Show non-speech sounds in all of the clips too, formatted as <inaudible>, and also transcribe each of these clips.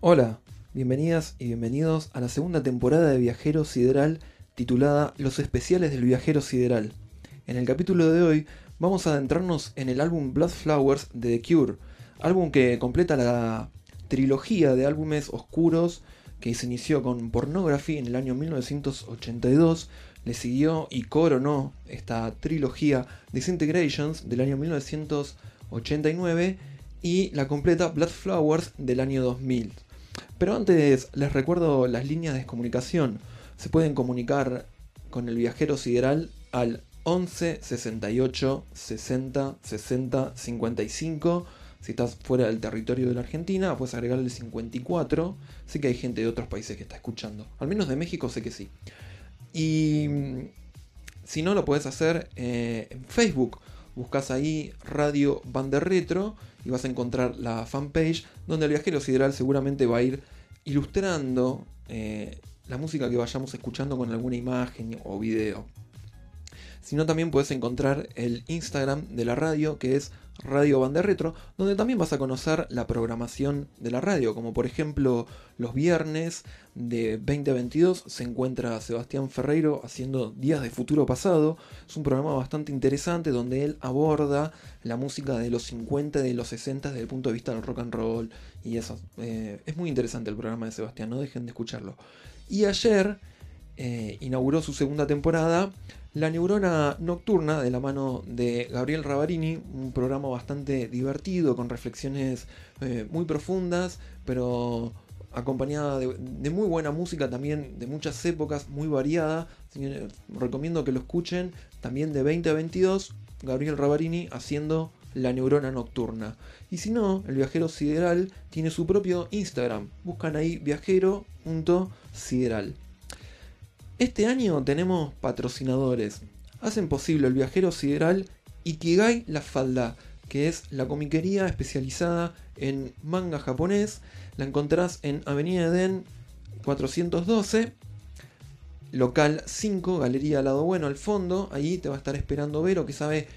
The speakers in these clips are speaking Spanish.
Hola, bienvenidas y bienvenidos a la segunda temporada de Viajero Sideral titulada Los especiales del Viajero Sideral. En el capítulo de hoy vamos a adentrarnos en el álbum Blood Flowers de The Cure, álbum que completa la trilogía de álbumes oscuros que se inició con Pornography en el año 1982, le siguió y coronó esta trilogía Disintegrations del año 1989 y la completa Blood Flowers del año 2000. Pero antes les recuerdo las líneas de comunicación. Se pueden comunicar con el viajero sideral al 11 68 60 60 55. Si estás fuera del territorio de la Argentina, puedes agregarle el 54. Sé que hay gente de otros países que está escuchando. Al menos de México sé que sí. Y mm, si no, lo puedes hacer eh, en Facebook. Buscas ahí Radio Bande Retro y vas a encontrar la fanpage donde el viajero sideral seguramente va a ir ilustrando eh, la música que vayamos escuchando con alguna imagen o video. Sino también puedes encontrar el Instagram de la radio que es Radio Banda Retro, donde también vas a conocer la programación de la radio, como por ejemplo los viernes de 2022 se encuentra Sebastián Ferreiro haciendo Días de Futuro Pasado. Es un programa bastante interesante donde él aborda la música de los 50 y de los 60 desde el punto de vista del rock and roll y eso. Eh, es muy interesante el programa de Sebastián, no dejen de escucharlo. Y ayer eh, inauguró su segunda temporada la Neurona Nocturna, de la mano de Gabriel Ravarini, un programa bastante divertido, con reflexiones eh, muy profundas, pero acompañada de, muy buena música también, de muchas épocas, muy variada. recomiendo que lo escuchen. También de 20 a 22, Gabriel Ravarini haciendo La Neurona Nocturna. Y si no, el viajero sideral tiene su propio Instagram. Buscan ahí viajero.sideral. Este año tenemos patrocinadores. Hacen posible el viajero sideral Ikigai La Falda, que es la comiquería especializada en manga japonés. La encontrás en Avenida Eden 412, local 5, Galería Lado Bueno al fondo. Ahí te va a estar esperando Vero, que sabe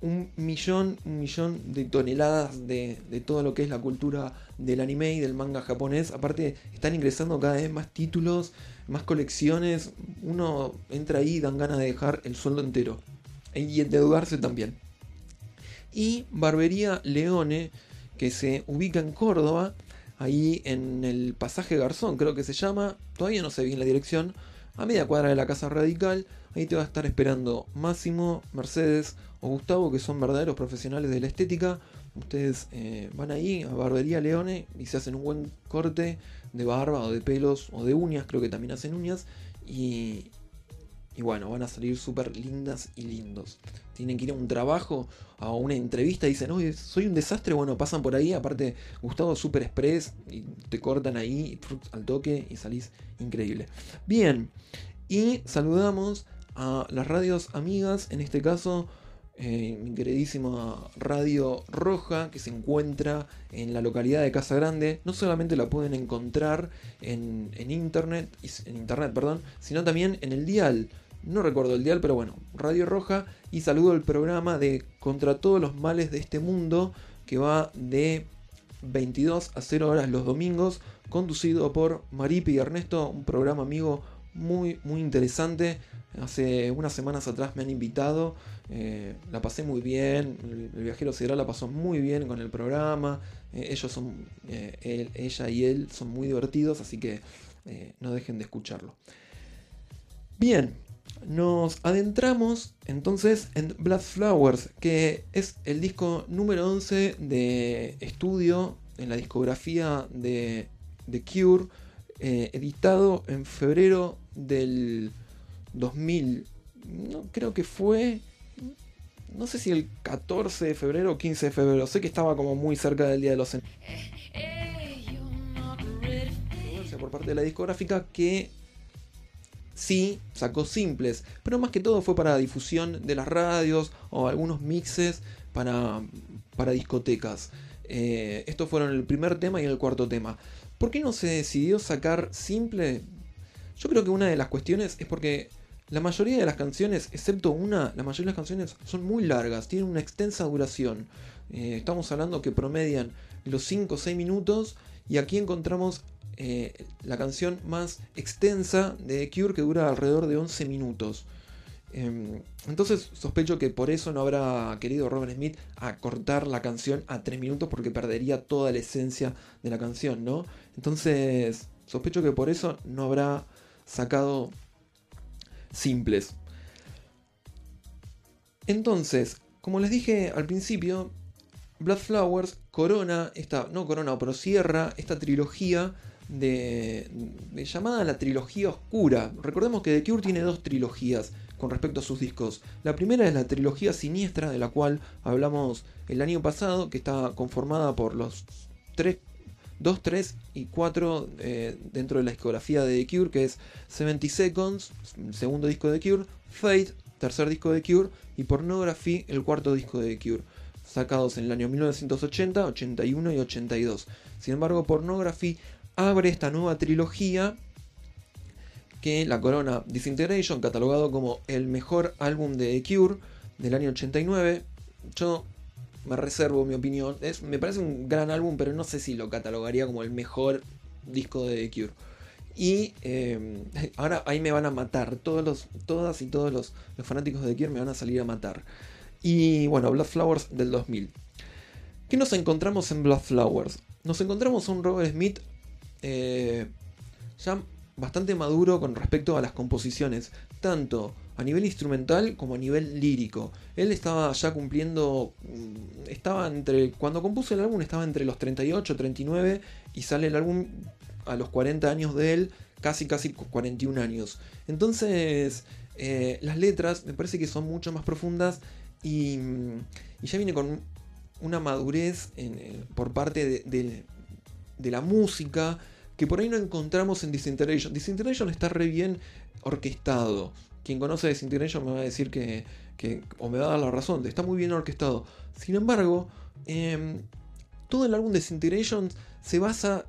un millón, un millón de toneladas de, de, todo lo que es la cultura del anime y del manga japonés. Aparte, están ingresando cada vez más títulos más colecciones, uno entra ahí y dan ganas de dejar el sueldo entero. Y endeudarse también. Y Barbería Leone, que se ubica en Córdoba, ahí en el pasaje Garzón, creo que se llama, todavía no sé bien la dirección, a media cuadra de la Casa Radical, ahí te va a estar esperando Máximo, Mercedes o Gustavo, que son verdaderos profesionales de la estética. Ustedes eh, van ahí a Barbería Leone y se hacen un buen corte de barba o de pelos o de uñas, creo que también hacen uñas. Y, y bueno, van a salir súper lindas y lindos. Tienen que ir a un trabajo, a una entrevista y dicen, oye, soy un desastre. Bueno, pasan por ahí. Aparte, Gustavo Super Express. Y te cortan ahí al toque y salís increíble. Bien, y saludamos a las radios amigas, en este caso eh, mi queridísima Radio Roja, que se encuentra en la localidad de Casa Grande. No solamente la pueden encontrar en, en internet, en internet, perdón, sino también en el dial. No recuerdo el dial, pero bueno, Radio Roja. Y saludo el programa de Contra todos los males de este mundo, que va de 22 a 0 horas los domingos, conducido por Maripi y Ernesto, un programa amigo muy, muy interesante. Hace unas semanas atrás me han invitado, eh, la pasé muy bien, el, viajero sideral la pasó muy bien con el programa, eh, ellos son, eh, ella y él son muy divertidos, así que no dejen de escucharlo. Bien, nos adentramos entonces en Blood Flowers, que es el disco número 11 de estudio en la discografía de The Cure, editado en febrero del 2000, no, creo que fue, no sé si el 14 de febrero o 15 de febrero, sé que estaba como muy cerca del Día de los por parte de la discográfica que sí sacó simples, pero más que todo fue para difusión de las radios o algunos mixes para, para discotecas. Eh, estos fueron el primer tema y el cuarto tema. ¿Por qué no se decidió sacar simple? Yo creo que una de las cuestiones es porque la mayoría de las canciones, excepto una, la mayoría de las canciones son muy largas, tienen una extensa duración. Eh, estamos hablando que promedian los 5 o 6 minutos y aquí encontramos eh, la canción más extensa de Cure que dura alrededor de 11 minutos. Em, entonces sospecho que por eso no habrá querido Robert Smith acortar la canción a 3 minutos porque perdería toda la esencia de la canción, ¿no? Entonces sospecho que por eso no habrá sacado simples. Entonces, como les dije al principio, Blood Flowers corona, esta, no corona, pero cierra esta trilogía de, llamada la trilogía oscura. Recordemos que The Cure tiene dos trilogías con respecto a sus discos. La primera es la trilogía siniestra, de la cual hablamos el año pasado, que está conformada por los tres 2, 3 y 4 eh, dentro de la discografía de The Cure, que es 70 Seconds, segundo disco de The Cure, Fate, tercer disco de The Cure, y Pornography, el cuarto disco de The Cure, sacados en el año 1980, 81 y 82. Sin embargo, Pornography abre esta nueva trilogía que la corona Disintegration, catalogado como el mejor álbum de The Cure del año 89. Yo me reservo mi opinión. Es, me parece un gran álbum, pero no sé si lo catalogaría como el mejor disco de The Cure. Y eh, <laughs> ahora ahí me van a matar. Todos los, todas y todos los, fanáticos de The Cure me van a salir a matar. Y bueno, Blood Flowers del 2000. ¿Qué nos encontramos en Blood Flowers? Nos encontramos un Robert Smith eh, ya bastante maduro con respecto a las composiciones, tanto a nivel instrumental como a nivel lírico. Él estaba ya cumpliendo, mm, estaba entre, cuando compuso el álbum estaba entre los 38, 39 y sale el álbum a los 40 años de él, casi casi 41 años. Entonces, eh, las letras me parece que son mucho más profundas y, ya viene con una madurez por parte de, de la música que por ahí no encontramos en Disintegration. Disintegration está re bien orquestado quien conoce Disintegration me va a decir que, o me va a dar la razón, está muy bien orquestado. Sin embargo, em, todo el álbum de Disintegration se basa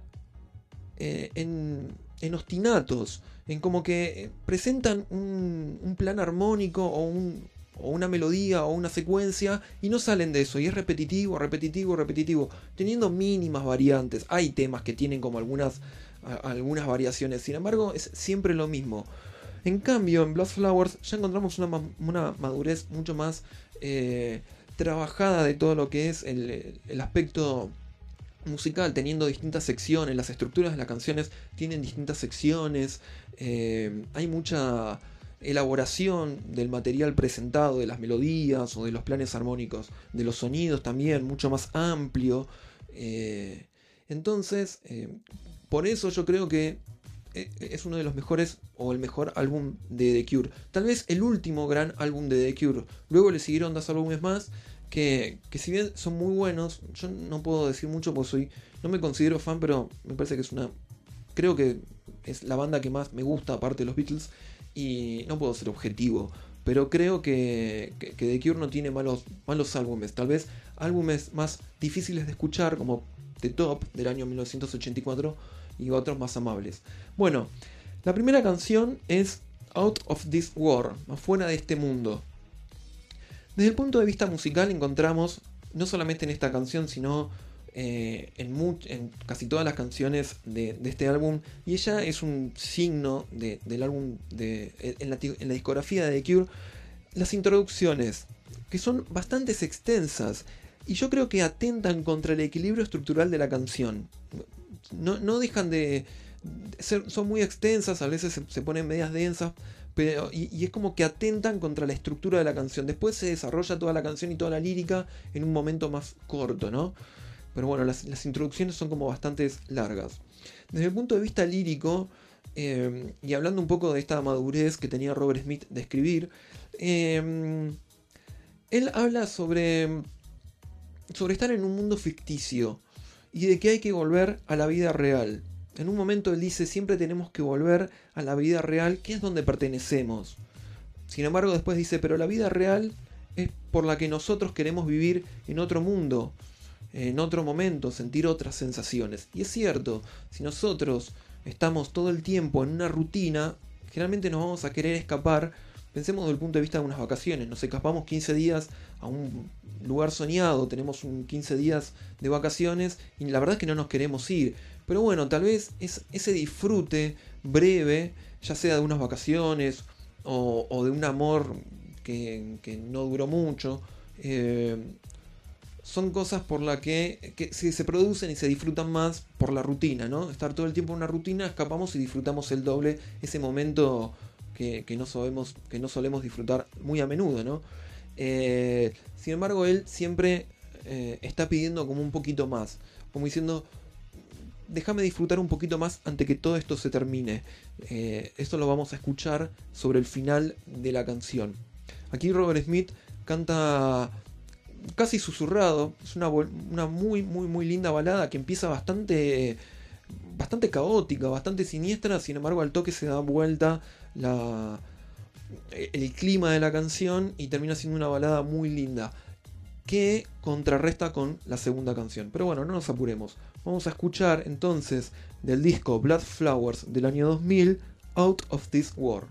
eh, en, en, ostinatos, en como que presentan un, plan armónico o, o una melodía o una secuencia y no salen de eso y es repetitivo, repetitivo, repetitivo, teniendo mínimas variantes. Hay temas que tienen como algunas, algunas variaciones, sin embargo es siempre lo mismo. En cambio, en Blood Flowers ya encontramos una, madurez mucho más eh, trabajada de todo lo que es el, aspecto musical, teniendo distintas secciones. Las estructuras de las canciones tienen distintas secciones. Eh, hay mucha elaboración del material presentado, de las melodías o de los planes armónicos, de los sonidos también, mucho más amplio. Eh, entonces, por eso yo creo que es uno de los mejores o el mejor álbum de The Cure. Tal vez el último gran álbum de The Cure. Luego le siguieron dos álbumes más que, que si bien son muy buenos, yo no puedo decir mucho porque soy, no me considero fan, pero me parece que es una, creo que es la banda que más me gusta aparte de los Beatles. y no puedo ser objetivo, pero creo que, que, que The Cure no tiene malos, malos álbumes. Tal vez álbumes más difíciles de escuchar, como The Top del año 1984, y otros más amables. Bueno, la primera canción es Out of This War, afuera de este mundo. Desde el punto de vista musical encontramos, no solamente en esta canción, sino eh, en, casi todas las canciones de, de, este álbum, y ella es un signo de, del álbum de, en, la, en la discografía de The Cure, las introducciones, que son bastante extensas, y yo creo que atentan contra el equilibrio estructural de la canción. No, no dejan de, ser, son muy extensas, a veces se, ponen medias densas, pero, y, y, es como que atentan contra la estructura de la canción. Después se desarrolla toda la canción y toda la lírica en un momento más corto, ¿no? Pero bueno, las, las introducciones son como bastante largas. Desde el punto de vista lírico, eh, y hablando un poco de esta madurez que tenía Robert Smith de escribir, eh, él habla sobre, sobre estar en un mundo ficticio y de que hay que volver a la vida real. En un momento él dice, siempre tenemos que volver a la vida real, que es donde pertenecemos. Sin embargo, después dice, pero la vida real es por la que nosotros queremos vivir en otro mundo, en otro momento, sentir otras sensaciones. Y es cierto, si nosotros estamos todo el tiempo en una rutina, generalmente nos vamos a querer escapar. Pensemos desde el punto de vista de unas vacaciones, nos escapamos 15 días a un lugar soñado, tenemos un 15 días de vacaciones y la verdad es que no nos queremos ir. Pero bueno, tal vez es ese disfrute breve, ya sea de unas vacaciones o, de un amor que, no duró mucho, eh, son cosas por las que, se, producen y se disfrutan más por la rutina, ¿no? Estar todo el tiempo en una rutina, escapamos y disfrutamos el doble ese momento que, no, que no solemos disfrutar muy a menudo, ¿no? Eh, sin embargo, él siempre eh, está pidiendo como un poquito más, como diciendo, déjame disfrutar un poquito más antes que todo esto se termine. Eh, esto lo vamos a escuchar sobre el final de la canción. Aquí Robert Smith canta casi susurrado. Es una, una, muy, muy, muy linda balada que empieza bastante, bastante caótica, bastante siniestra. Sin embargo, al toque se da vuelta la, el clima de la canción y termina siendo una balada muy linda que contrarresta con la segunda canción. Pero bueno, no nos apuremos. Vamos a escuchar entonces del disco Blood Flowers del año 2000, Out of This War.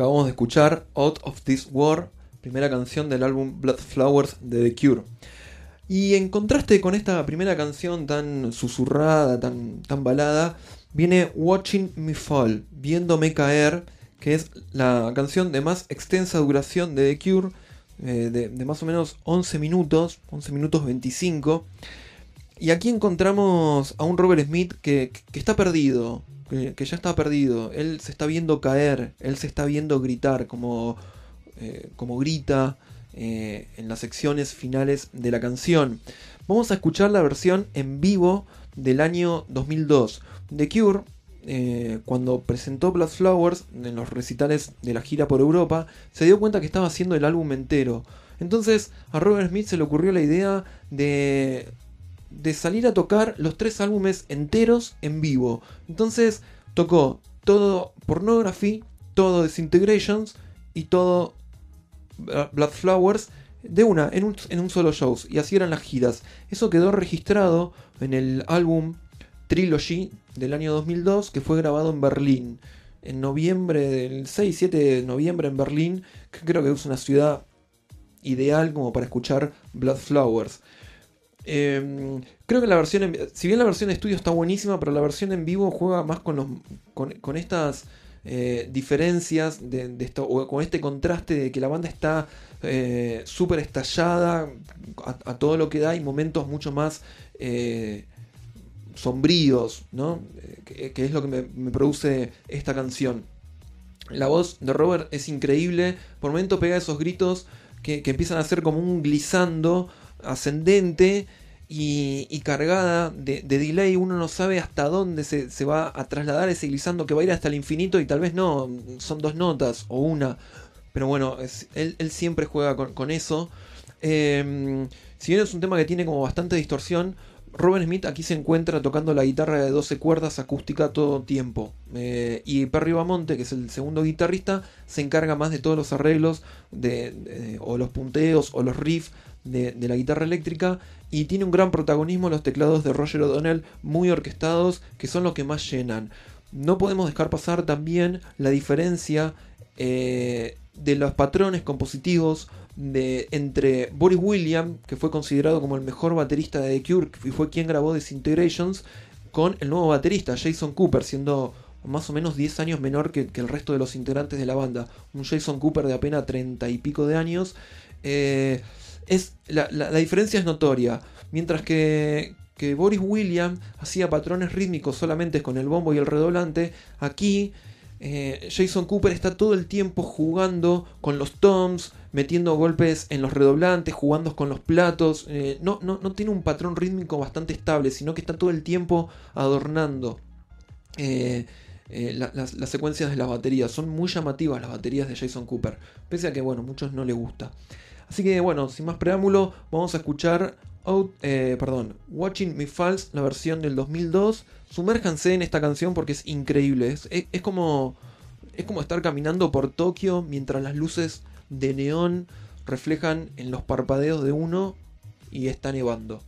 Acabamos de escuchar Out of This War, primera canción del álbum Blood Flowers de The Cure. Y en contraste con esta primera canción tan susurrada, tan, tan balada, viene Watching Me Fall, Viéndome Caer, que es la canción de más extensa duración de The Cure, eh, de, de más o menos 11 minutos, 11 minutos 25. Y aquí encontramos a un Robert Smith que, que está perdido, que, ya está perdido. Él se está viendo caer, él se está viendo gritar, como, eh, como grita eh, en las secciones finales de la canción. Vamos a escuchar la versión en vivo del año 2002. The Cure, eh, cuando presentó Blood Flowers en los recitales de la gira por Europa, se dio cuenta que estaba haciendo el álbum entero. Entonces a Robert Smith se le ocurrió la idea de, de salir a tocar los tres álbumes enteros en vivo. Entonces tocó todo Pornography, todo Disintegrations y todo Blood Flowers de una, en un, en un solo show. Y así eran las giras. Eso quedó registrado en el álbum Trilogy del año 2002 que fue grabado en Berlín. En noviembre del 6-7 de noviembre en Berlín, que creo que es una ciudad ideal como para escuchar Blood Flowers. Eh, creo que la versión, en, si bien la versión de estudio está buenísima, pero la versión en vivo juega más con los, con, estas eh, diferencias de, o con este contraste de que la banda está eh, súper estallada a, todo lo que da y momentos mucho más eh, sombríos, ¿no? Que, es lo que me, me produce esta canción. La voz de Robert es increíble, por momento pega esos gritos que, que empiezan a ser como un glissando ascendente y, cargada de, de delay. Uno no sabe hasta dónde se, va a trasladar ese glissando que va a ir hasta el infinito y tal vez no, son dos notas o una. Pero bueno, es- él, siempre juega con, eso. Eh, si bien es un tema que tiene como bastante distorsión, Robin Smith aquí se encuentra tocando la guitarra de 12 cuerdas acústica todo tiempo. Eh, y Perry Bamonte, que es el segundo guitarrista, se encarga más de todos los arreglos, de- o los punteos, o los riffs de, la guitarra eléctrica. Y tiene un gran protagonismo los teclados de Roger O'Donnell, muy orquestados, que son los que más llenan. No podemos dejar pasar también la diferencia eh, de los patrones compositivos de, entre Boris William, que fue considerado como el mejor baterista de The Cure y fue quien grabó Disintegrations, con el nuevo baterista Jason Cooper, siendo más o menos 10 años menor que, que el resto de los integrantes de la banda. Un Jason Cooper de apenas 30 y pico de años. Eh, es, la, la- diferencia es notoria. Mientras que, que Boris William hacía patrones rítmicos solamente con el bombo y el redoblante, aquí eh, Jason Cooper está todo el tiempo jugando con los toms, metiendo golpes en los redoblantes, jugando con los platos. eh, no, no, no tiene un patrón rítmico bastante estable, sino que está todo el tiempo adornando eh, la- las, las secuencias de las baterías. Son muy llamativas las baterías de Jason Cooper, pese a que, bueno, muchos no les gusta. Así que, bueno, sin más preámbulo, vamos a escuchar Out, eh, perdón, Watching Me Falls, la versión del 2002. Sumérjanse en esta canción porque es increíble. Es, es- es como, es como estar caminando por Tokio mientras las luces de neón reflejan en los parpadeos de uno y está nevando.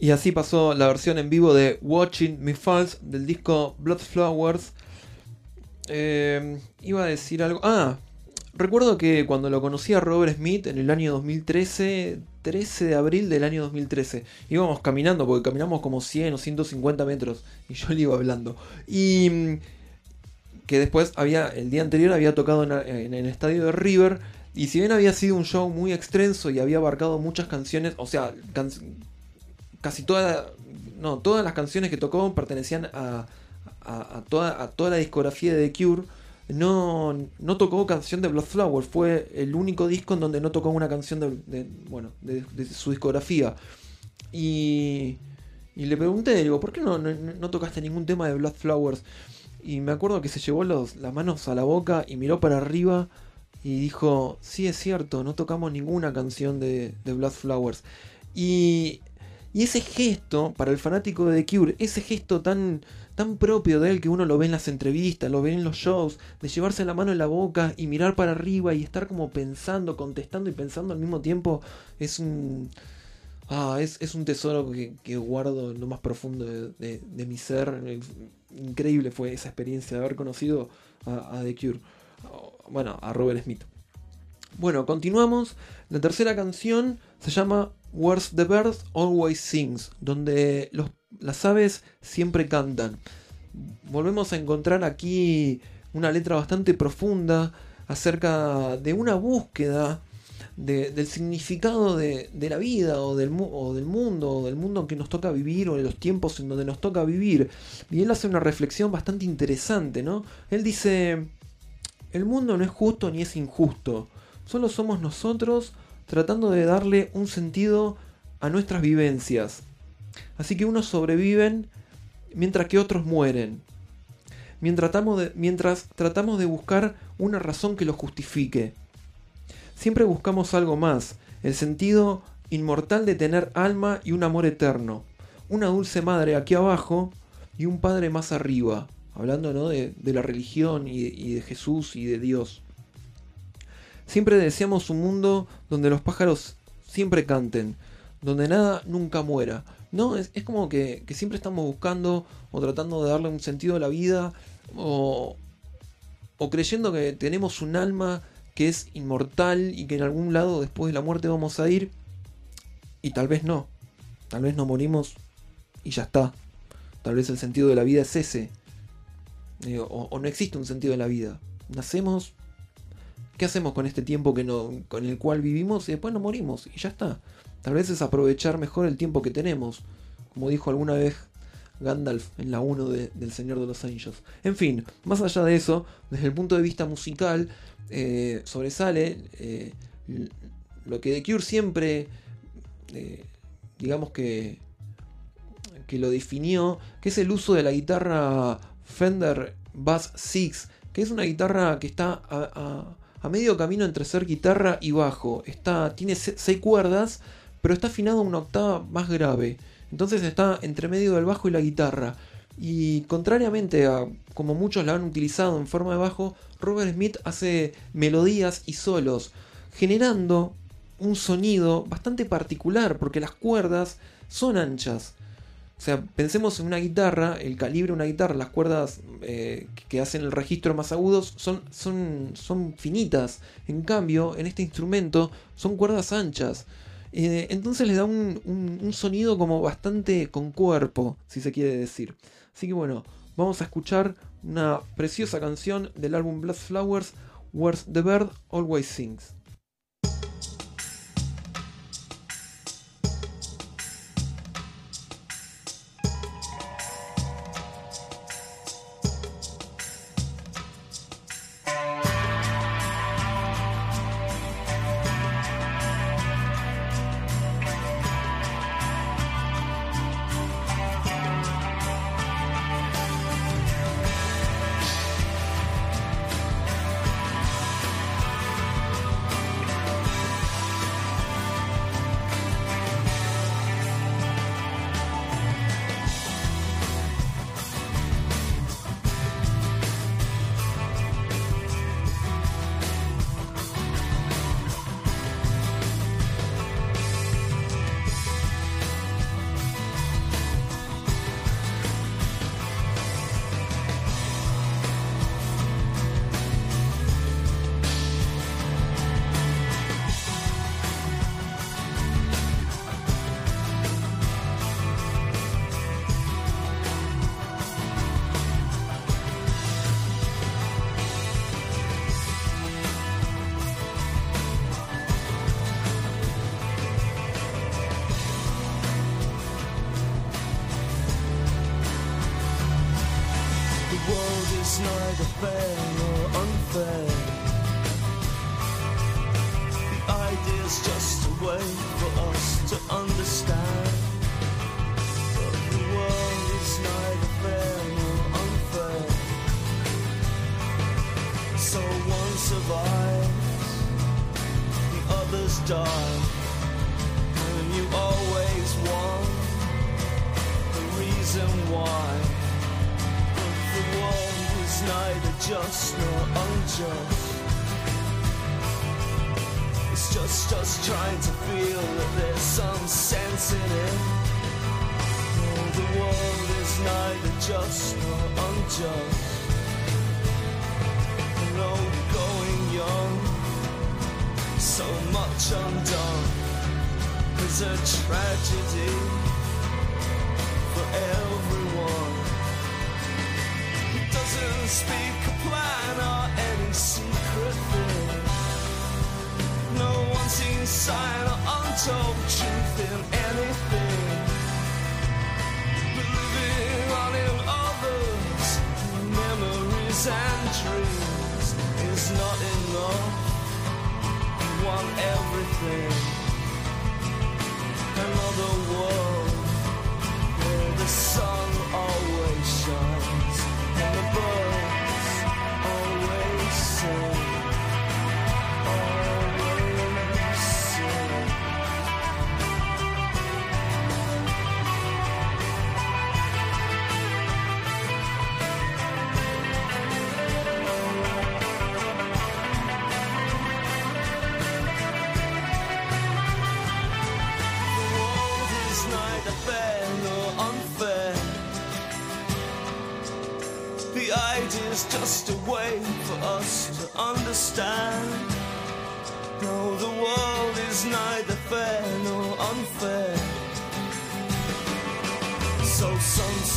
Y así pasó la versión en vivo de Watching Me Falls del disco Blood Flowers. Eh, iba a decir algo. Ah, recuerdo que cuando lo conocí a Robert Smith en el año 2013, 13 de abril del año 2013, íbamos caminando, porque caminamos como 100 o 150 metros, y yo le iba hablando. Y mm, que después había, el día anterior había tocado en, el estadio de River. Y si bien había sido un show muy extenso y había abarcado muchas canciones, o sea, casi todas, no, todas las canciones que tocó pertenecían a, a, toda, a toda la discografía de The Cure. No, no tocó canción de Blood Flower, fue el único disco en donde no tocó una canción de, bueno, de, su discografía. Y, y le pregunté, digo, ¿por qué no, no, tocaste ningún tema de Blood Flowers? Y me acuerdo que se llevó las manos a la boca y miró para arriba y dijo, sí es cierto, no tocamos ninguna canción de, de Blood Flowers. Y, y ese gesto, para el fanático de The Cure, ese gesto tan, tan propio de él que uno lo ve en las entrevistas, lo ve en los shows, de llevarse la mano en la boca y mirar para arriba y estar como pensando, contestando y pensando al mismo tiempo, es un... Ah, es, es un tesoro que, guardo en lo más profundo de, mi ser. Increíble fue esa experiencia de haber conocido a, a The Cure. Bueno, a Robert Smith. Bueno, continuamos. La tercera canción se llama Where's the Birds Always Sings, donde los- las aves siempre cantan. Volvemos a encontrar aquí una letra bastante profunda acerca de una búsqueda de- del significado de, de la vida o del, o del mundo, o del mundo que nos toca vivir o de los tiempos en donde nos toca vivir. Y él hace una reflexión bastante interesante, ¿no? Él dice, el mundo no es justo ni es injusto, solo somos nosotros tratando de darle un sentido a nuestras vivencias. Así que unos sobreviven mientras que otros mueren. Mientras tratamos de, buscar una razón que lo justifique. Siempre buscamos algo más, el sentido inmortal de tener alma y un amor eterno. Una dulce madre aquí abajo y un padre más arriba. Hablando ¿no? de, la religión y de Jesús y de Dios. Siempre deseamos un mundo donde los pájaros siempre canten, donde nada nunca muera. No, es, como que, que siempre estamos buscando o tratando de darle un sentido a la vida o, o creyendo que tenemos un alma que es inmortal y que en algún lado después de la muerte vamos a ir y tal vez no. Tal vez no morimos y ya está. Tal vez el sentido de la vida es ese. Eh, o, o no existe un sentido de la vida. Nacemos. ¿Qué hacemos con este tiempo que no, con el cual vivimos y después nos morimos? Y ya está. Tal vez es aprovechar mejor el tiempo que tenemos. Como dijo alguna vez Gandalf en la 1 de- del Señor de los Anillos. En fin, más allá de eso, desde el punto de vista musical, eh, sobresale eh, lo que The Cure siempre, eh, digamos que, que lo definió, que es el uso de la guitarra Fender Bass 6, que es una guitarra que está a- a medio camino entre ser guitarra y bajo. Está, tiene se- seis cuerdas, pero está afinado a una octava más grave. Entonces está entre medio del bajo y la guitarra. Y contrariamente a como muchos la han utilizado en forma de bajo, Robert Smith hace melodías y solos, generando un sonido bastante particular, porque las cuerdas son anchas. O sea, pensemos en una guitarra, el calibre de una guitarra, las cuerdas eh, que hacen el registro más agudos son, son, son finitas. En cambio, en este instrumento son cuerdas anchas. Eh, entonces le da un, un- un sonido como bastante con cuerpo, si se quiere decir. Así que bueno, vamos a escuchar una preciosa canción del álbum Blood Flowers, Where's the Bird Always Sings.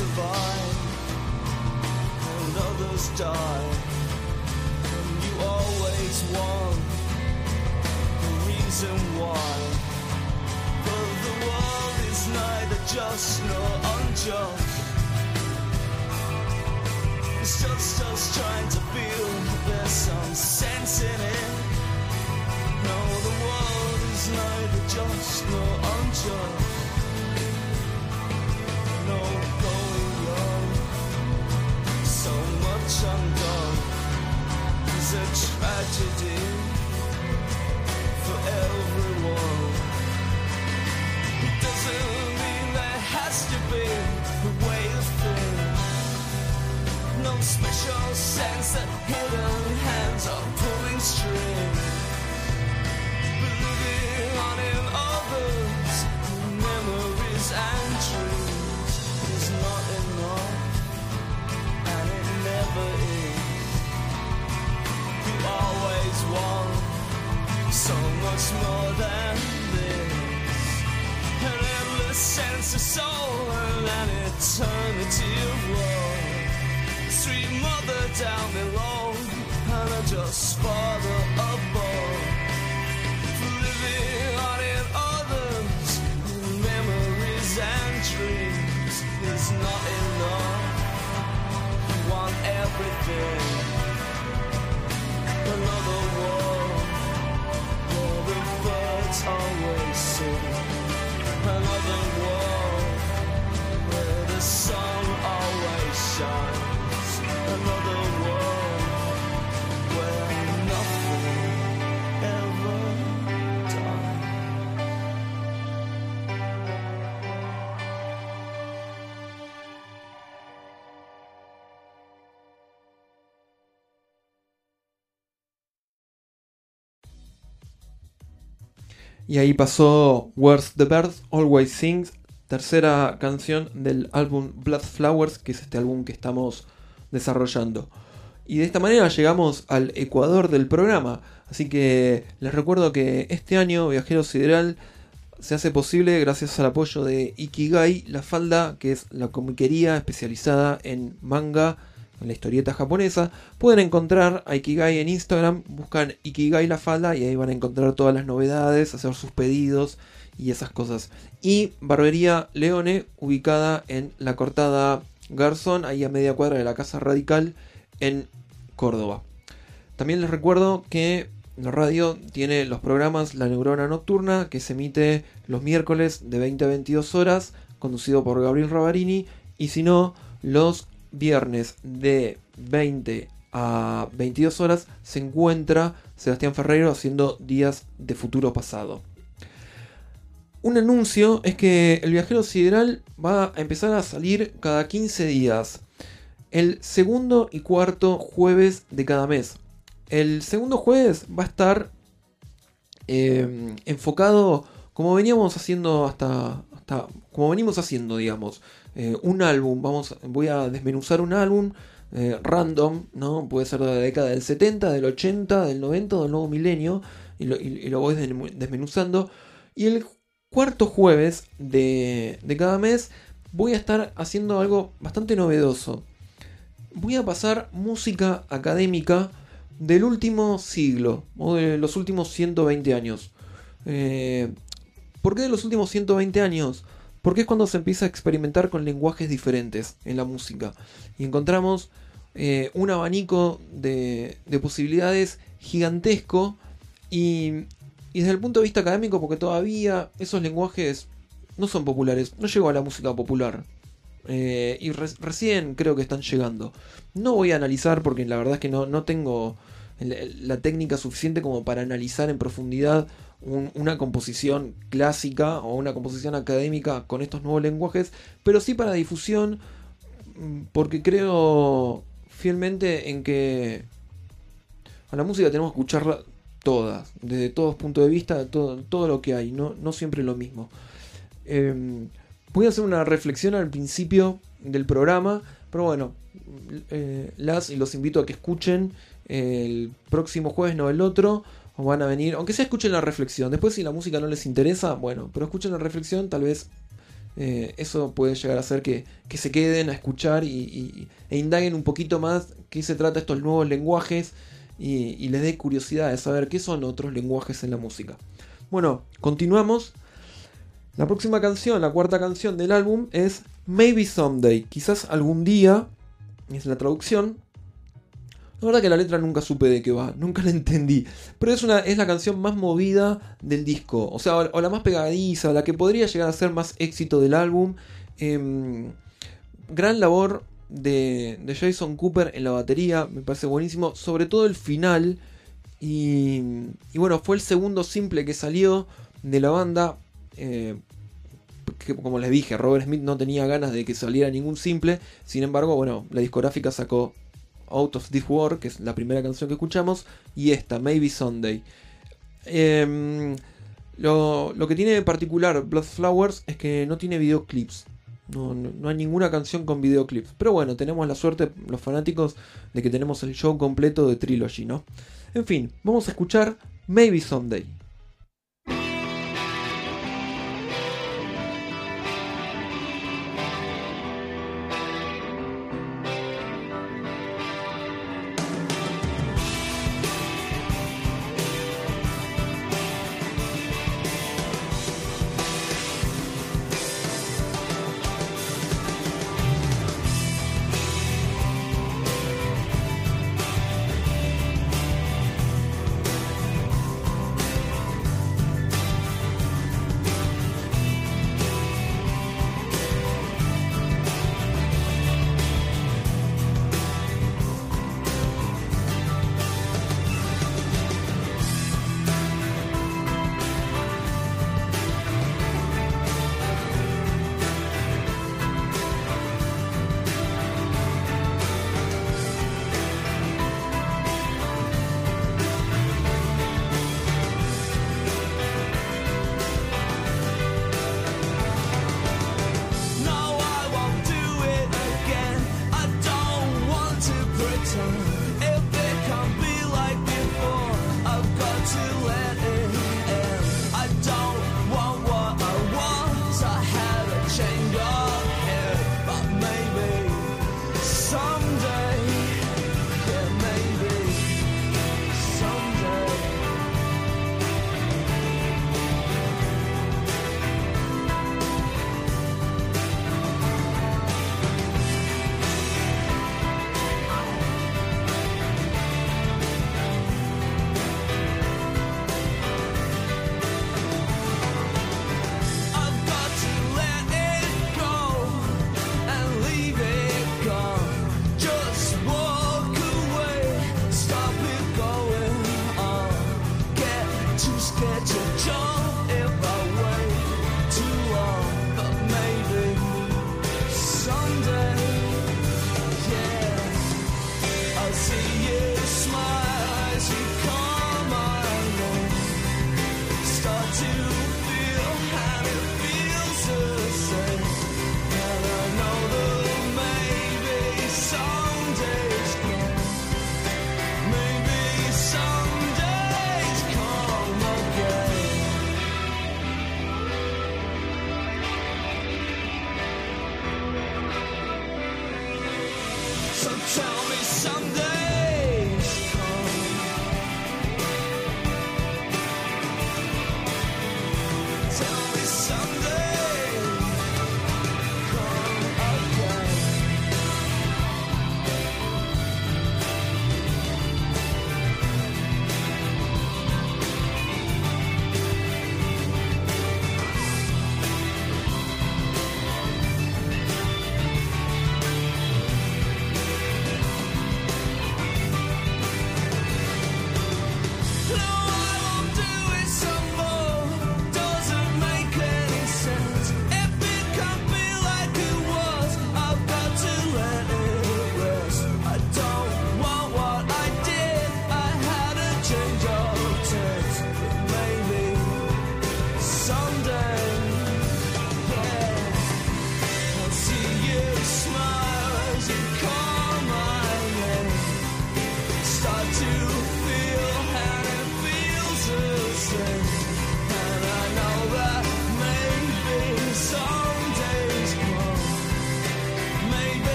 Survive and others die. And you always want the reason why. But the world is neither just nor unjust. It's just us trying to feel there's some sense in it. No, the world is neither just nor unjust. For everyone. It doesn't mean there has to be a way of things. No special sense that hidden hands are Y ahí pasó Where's the Birds Always Sings, tercera canción del álbum Blood Flowers, que es este álbum que estamos desarrollando. Y de esta manera llegamos al ecuador del programa. Así que les recuerdo que este año Viajero Sideral se hace posible gracias al apoyo de Ikigai, la falda, que es la comiquería especializada en manga, en la historieta japonesa. Pueden encontrar a Ikigai en Instagram, buscan Ikigai la falda y ahí van a encontrar todas las novedades, hacer sus pedidos y esas cosas. Y Barbería Leone, ubicada en la cortada Garzón, ahí a media cuadra de la Casa Radical en Córdoba. También les recuerdo que la radio tiene los programas La Neurona Nocturna, que se emite los miércoles de 20 a 22 horas, conducido por Gabriel Ravarini, y si no, los viernes de 20 a 22 horas se encuentra Sebastián Ferreiro haciendo Días de Futuro Pasado. Un anuncio es que el viajero sideral va a empezar a salir cada 15 días. El segundo y cuarto jueves de cada mes. El segundo jueves va a estar eh, enfocado como veníamos haciendo hasta, hasta como venimos haciendo, digamos, eh, un álbum. Vamos, voy a desmenuzar un álbum eh, random, ¿no? Puede ser de la década del 70, del 80, del 90 o del nuevo milenio y lo, voy desmen- desmenuzando. Y el cuarto jueves de, de cada mes voy a estar haciendo algo bastante novedoso. Voy a pasar música académica del último siglo, o de los últimos 120 años. Eh, ¿Por qué de los últimos 120 años? Porque es cuando se empieza a experimentar con lenguajes diferentes en la música. Y encontramos eh, un abanico de, de posibilidades gigantesco. Y, y desde el punto de vista académico, porque todavía esos lenguajes no son populares, no llegó a la música popular. Eh, y re- recién creo que están llegando. No voy a analizar porque la verdad es que no, no tengo la técnica suficiente como para analizar en profundidad un- una composición clásica o una composición académica con estos nuevos lenguajes, pero sí para difusión mm, porque creo fielmente en que a la música tenemos que escucharla todas, desde todos puntos de vista, todo, todo lo que hay, no, no siempre lo mismo. Eh, voy a hacer una reflexión al principio del programa, pero bueno, eh, las y los invito a que escuchen el próximo jueves, no el otro, o van a venir, aunque sea escuchen la reflexión. Después si la música no les interesa, bueno, pero escuchen la reflexión, tal vez eh, eso puede llegar a hacer que, que se queden a escuchar y, e indaguen un poquito más qué se trata estos nuevos lenguajes y, y les dé curiosidad de saber qué son otros lenguajes en la música. Bueno, continuamos. La próxima canción, la cuarta canción del álbum es Maybe Someday. Quizás algún día es la traducción. La verdad que la letra nunca supe de qué va, nunca la entendí. Pero es, una, es la canción más movida del disco. O sea, o, la más pegadiza, la que podría llegar a ser más éxito del álbum. Em, gran labor de, de Jason Cooper en la batería, me parece buenísimo. Sobre todo el final. Y, bueno, fue el segundo simple que salió de la banda. eh, como les dije, Robert Smith no tenía ganas de que saliera ningún simple. Sin embargo, bueno, la discográfica sacó Out of This War, que es la primera canción que escuchamos, y esta, Maybe Sunday. Em, lo, que tiene de particular Blood Flowers es que no tiene videoclips. No, no, no hay ninguna canción con videoclips. Pero bueno, tenemos la suerte, los fanáticos, de que tenemos el show completo de Trilogy, ¿no? En fin, vamos a escuchar Maybe Someday.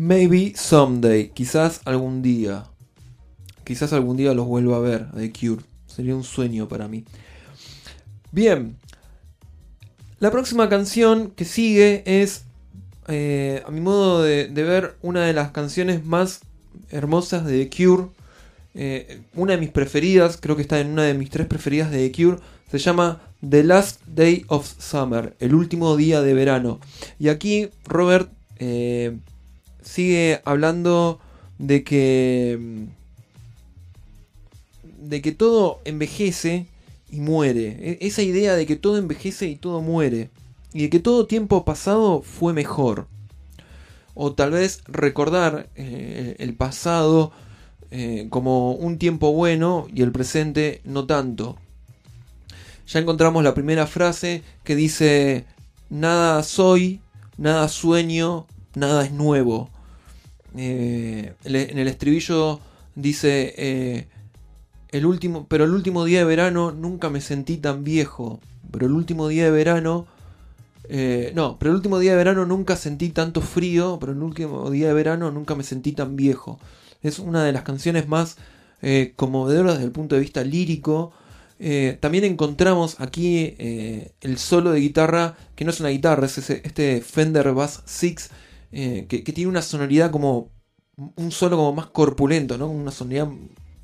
Maybe someday, quizás algún día. Quizás algún día los vuelva a ver, The Cure. Sería un sueño para mí. Bien. La próxima canción que sigue es, eh, a mi modo de, de ver, una de las canciones más hermosas de The Cure. Eh, una de mis preferidas, creo que está en una de mis tres preferidas de The Cure. Se llama The Last Day of Summer, el último día de verano. Y aquí Robert eh, sigue hablando de que de que todo envejece y muere. E- Esa idea de que todo envejece y todo muere. Y de que todo tiempo pasado fue mejor. O tal vez recordar eh, el pasado eh, como un tiempo bueno y el presente no tanto. Ya encontramos la primera frase que dice, nada soy, nada sueño, nada es nuevo. Eh, en el estribillo dice, eh, el último, pero el último día de verano nunca me sentí tan viejo. Pero el último día de verano, eh, no, pero el último día de verano nunca sentí tanto frío. Pero el último día de verano nunca me sentí tan viejo. Es una de las canciones más eh, conmovedoras desde el punto de vista lírico. También encontramos aquí el solo de guitarra, que no es una guitarra, es este Fender Bass 6, eh, que, tiene una sonoridad como un solo como más corpulento, ¿no? Una sonoridad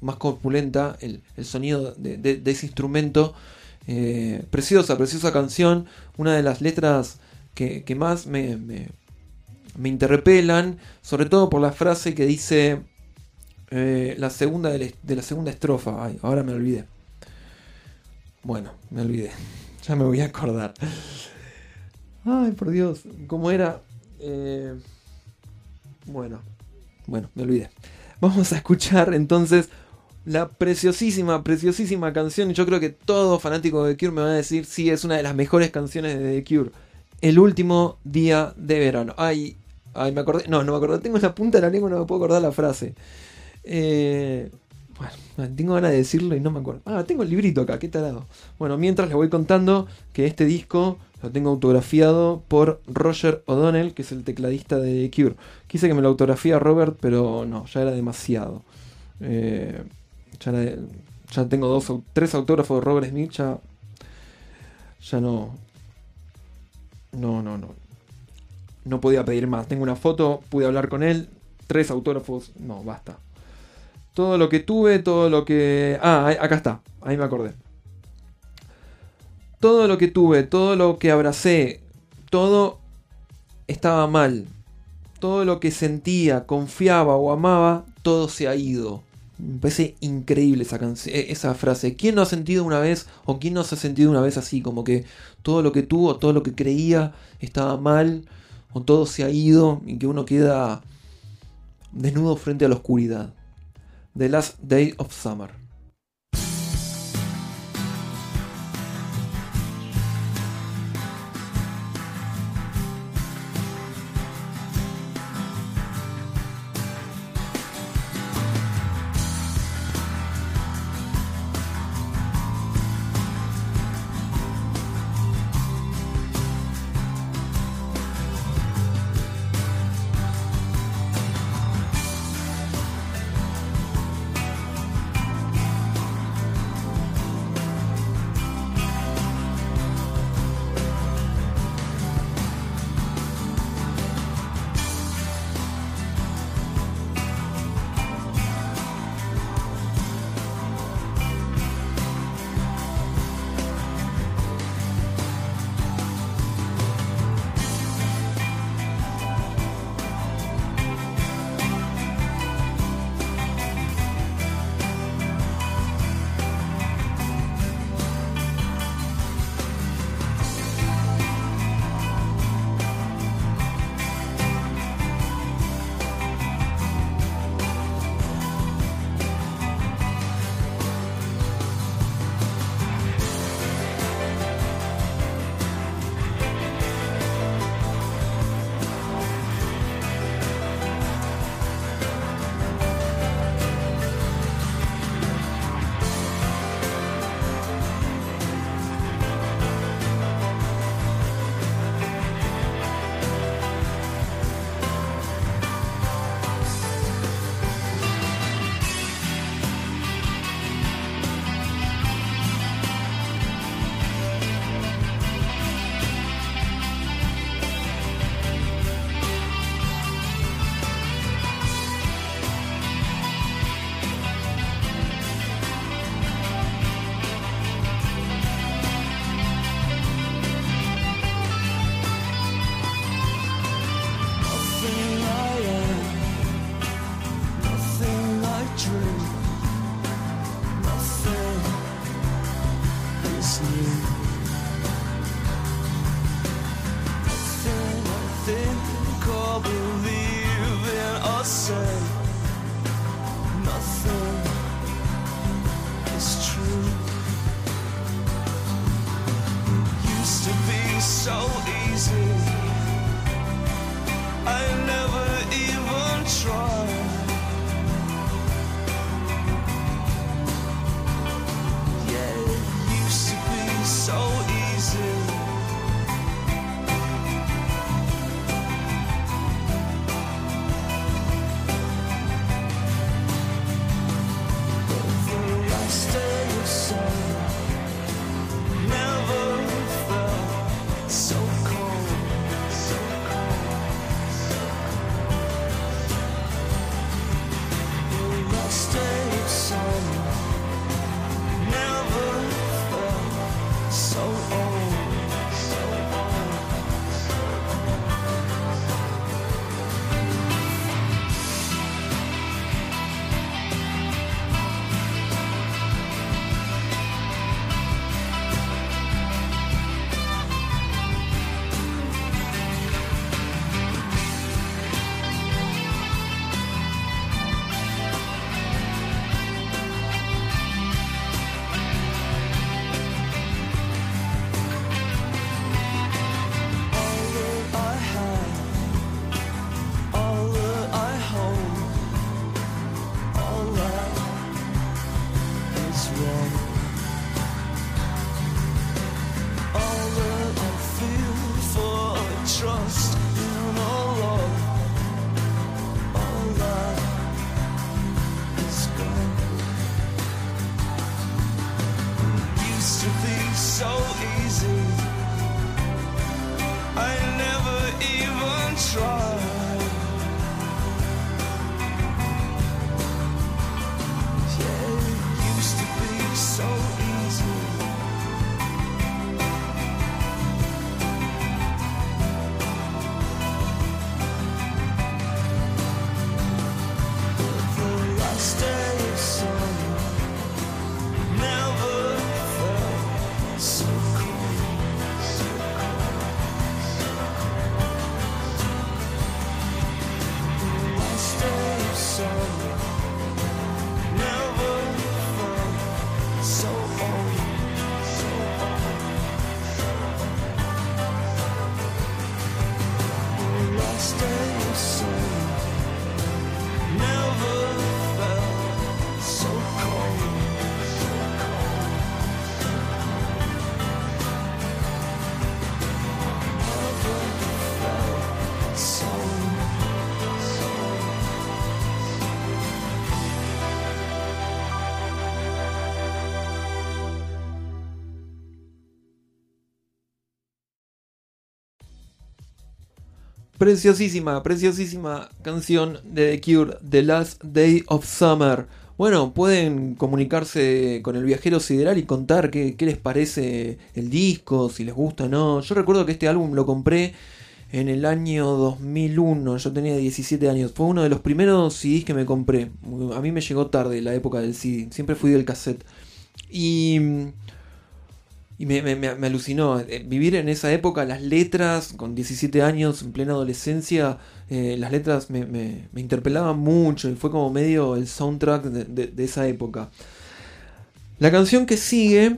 más corpulenta, el, el sonido de, ese instrumento. Eh, preciosa, preciosa canción, una de las letras que, que más me, me, me interpelan, sobre todo por la frase que dice eh, la segunda de la, de la segunda estrofa. Ay, ahora me olvidé. Bueno, me olvidé. <laughs> Ya me voy a acordar. Ay, por Dios. ¿Cómo era? Eh, bueno, bueno, me olvidé. Vamos a escuchar entonces la preciosísima, preciosísima canción. Yo creo que todo fanático de The Cure me va a decir, sí, es una de las mejores canciones de The Cure. El último día de verano. Ay, ay, me acordé. No, no me acordé. Tengo en la punta de la lengua, no me puedo acordar la frase. Eh, bueno, tengo ganas de decirlo y no me acuerdo. Ah, tengo el librito acá, qué tarado. Bueno, mientras les voy contando que este disco lo tengo autografiado por Roger O'Donnell, que es el tecladista de Cure. Quise que me lo autografía Robert, pero no, ya era demasiado. Eh, ya, ya tengo dos, tres autógrafos de Robert Smith, ya, no, no, no, no. No podía pedir más. Tengo una foto, pude hablar con él. Tres autógrafos, no, basta. Todo lo que tuve, todo lo que... Ah, acá está, ahí me acordé. Todo lo que tuve, todo lo que abracé, todo estaba mal. Todo lo que sentía, confiaba o amaba, todo se ha ido. Me parece increíble eh, esa frase. ¿Quién no ha sentido una vez o quién no se ha sentido una vez así? Como que todo lo que tuvo, todo lo que creía estaba mal o todo se ha ido y que uno queda desnudo frente a la oscuridad. The Last Day of Summer. Preciosísima, preciosísima canción de The Cure, The Last Day of Summer. Bueno, pueden comunicarse con el viajero sideral y contar qué, les parece el disco, si les gusta o no. Yo recuerdo que este álbum lo compré en el año 2001, yo tenía 17 años. Fue uno de los primeros CDs que me compré. A mí me llegó tarde la época del CD, siempre fui del cassette. Y y me, me- me- alucinó. eh, Vivir en esa época, las letras, con 17 años, en plena adolescencia, eh, las letras me, me- interpelaban mucho y fue como medio el soundtrack de, de- de esa época. La canción que sigue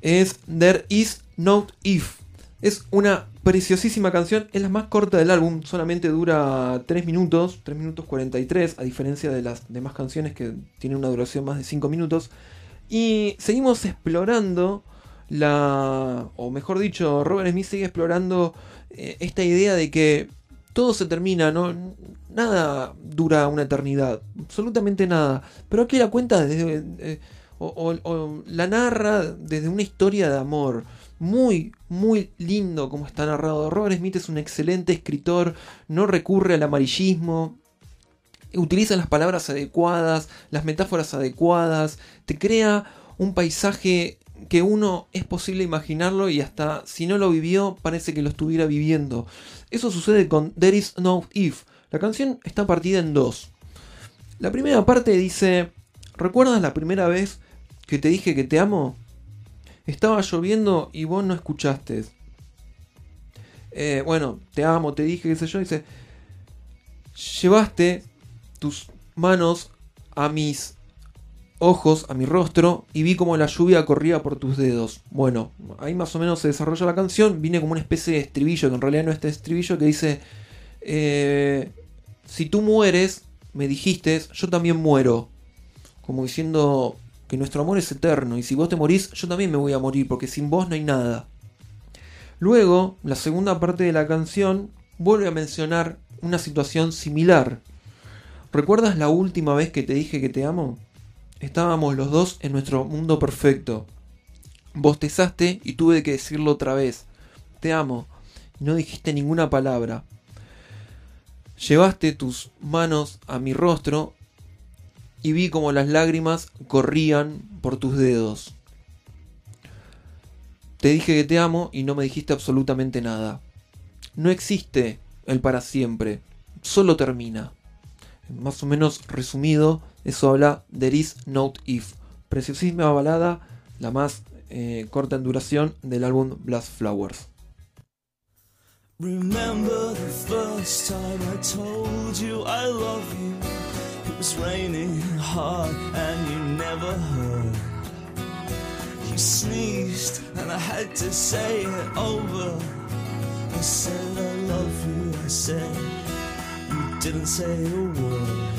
es There Is No If. Es una preciosísima canción, es la más corta del álbum, solamente dura 3 minutos, 3 minutos 43, a diferencia de las demás canciones que tienen una duración más de 5 minutos. Y seguimos explorando la, o mejor dicho, Robert Smith sigue explorando eh, esta idea de que todo se termina, no nada dura una eternidad, absolutamente nada. Pero aquí la cuenta desde eh, o, o- o la narra desde una historia de amor. Muy, muy lindo como está narrado. Robert Smith es un excelente escritor, no recurre al amarillismo, utiliza las palabras adecuadas, las metáforas adecuadas, te crea un paisaje que uno es posible imaginarlo y hasta si no lo vivió parece que lo estuviera viviendo. Eso sucede con There Is No If. La canción está partida en dos. La primera parte dice, ¿recuerdas la primera vez que te dije que te amo? Estaba lloviendo y vos no escuchaste. Eh, bueno, te amo, te dije, qué sé yo. Dice, Llevaste tus manos a mis ojos, a mi rostro, y vi como la lluvia corría por tus dedos. Bueno, ahí más o menos se desarrolla la canción. Viene como una especie de estribillo, que en realidad no es este estribillo, que dice: eh, Si tú mueres, me dijiste, yo también muero. Como diciendo que nuestro amor es eterno, y si vos te morís, yo también me voy a morir, porque sin vos no hay nada. Luego, la segunda parte de la canción vuelve a mencionar una situación similar. ¿Recuerdas la última vez que te dije que te amo? Estábamos los dos en nuestro mundo perfecto. Bostezaste y tuve que decirlo otra vez. Te amo. No dijiste ninguna palabra. Llevaste tus manos a mi rostro y vi como las lágrimas corrían por tus dedos. Te dije que te amo y no me dijiste absolutamente nada. No existe el para siempre, solo termina. Más o menos resumido, eso habla There is no if. Preciosísima balada, la más eh, corta en duración del álbum Blast Flowers. Remember the first time I told you I love you? It was raining hard and you never heard. You sneezed and I had to say it over. I said I love you, I said didn't say a word.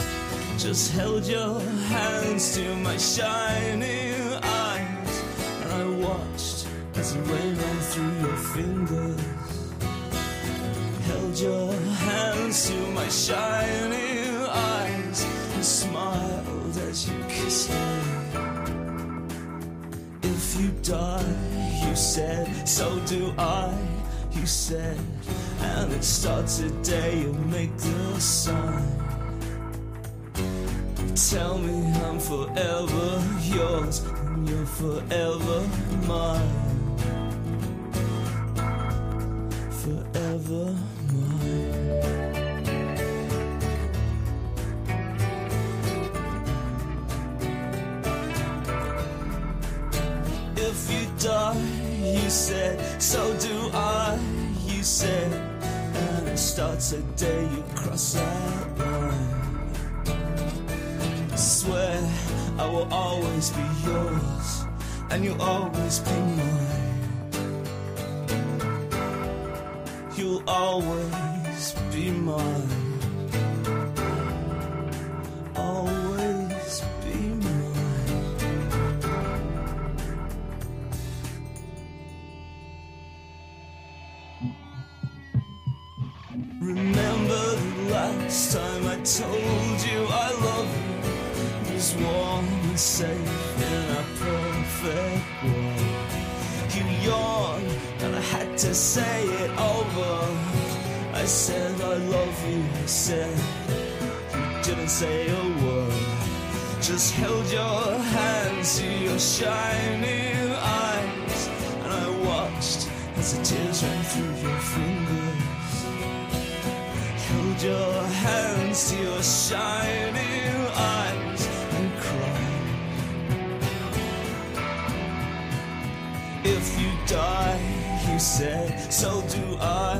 Just held your hands to my shining eyes and I watched as the rain ran through your fingers held your hands to my shining eyes and smiled as you kissed me. If you die, you said, so do I, you said, and it starts today, you make the sign. Tell me I'm forever yours, and you're forever mine. Forever mine. If you die, you said, so do I, you said, and it starts a day you cross that line. I Swear I will always be yours, and you'll always be mine. You'll always be mine. You yawned and I had to say it over. I said I love you, I said you didn't say a word. Just held your hands to your shining eyes, and I watched as the tears ran through your fingers. Held your hands to your shining eyes die, you said, so do I,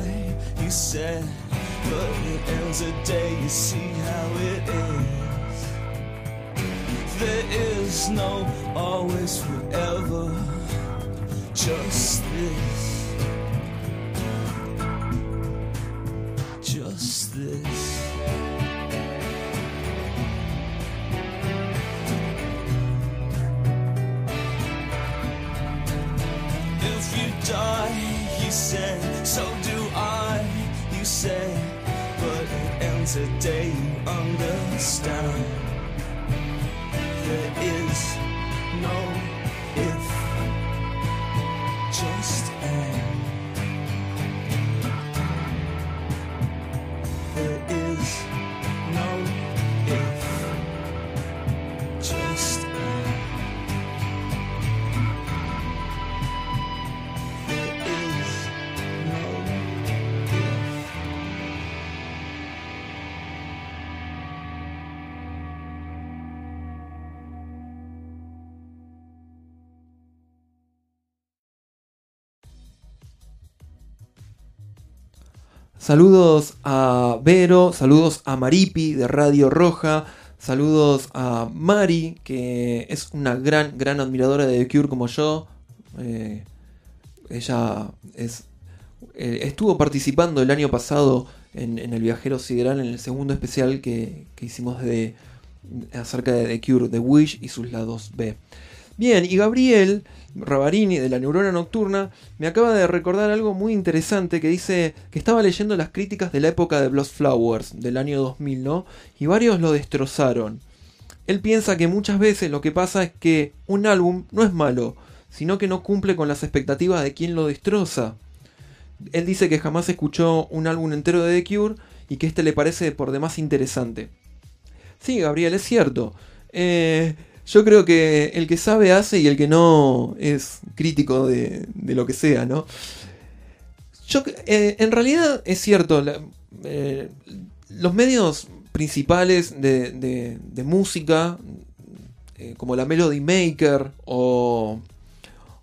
you said, but it ends a day, you see how it is. There is no always forever, just this, it Saludos a Vero, saludos a Maripi de Radio Roja, saludos a Mari, que es una gran, gran admiradora de The Cure como yo. Eh, ella es, eh, estuvo participando el año pasado en, El Viajero Sideral, en el segundo especial que, que hicimos de, acerca de The Cure, The Wish y sus lados B. Bien, y Gabriel Rabarini de la Neurona Nocturna me acaba de recordar algo muy interesante que dice que estaba leyendo las críticas de la época de Blood Flowers del año 2000, ¿no? Y varios lo destrozaron. Él piensa que muchas veces lo que pasa es que un álbum no es malo, sino que no cumple con las expectativas de quien lo destroza. Él dice que jamás escuchó un álbum entero de The Cure y que este le parece por demás interesante. Sí, Gabriel, es cierto. Eh, yo creo que el que sabe hace y el que no es crítico de, lo que sea, ¿no? Yo, eh, en realidad es cierto, eh, los medios principales de, música, eh, como la Melody Maker o,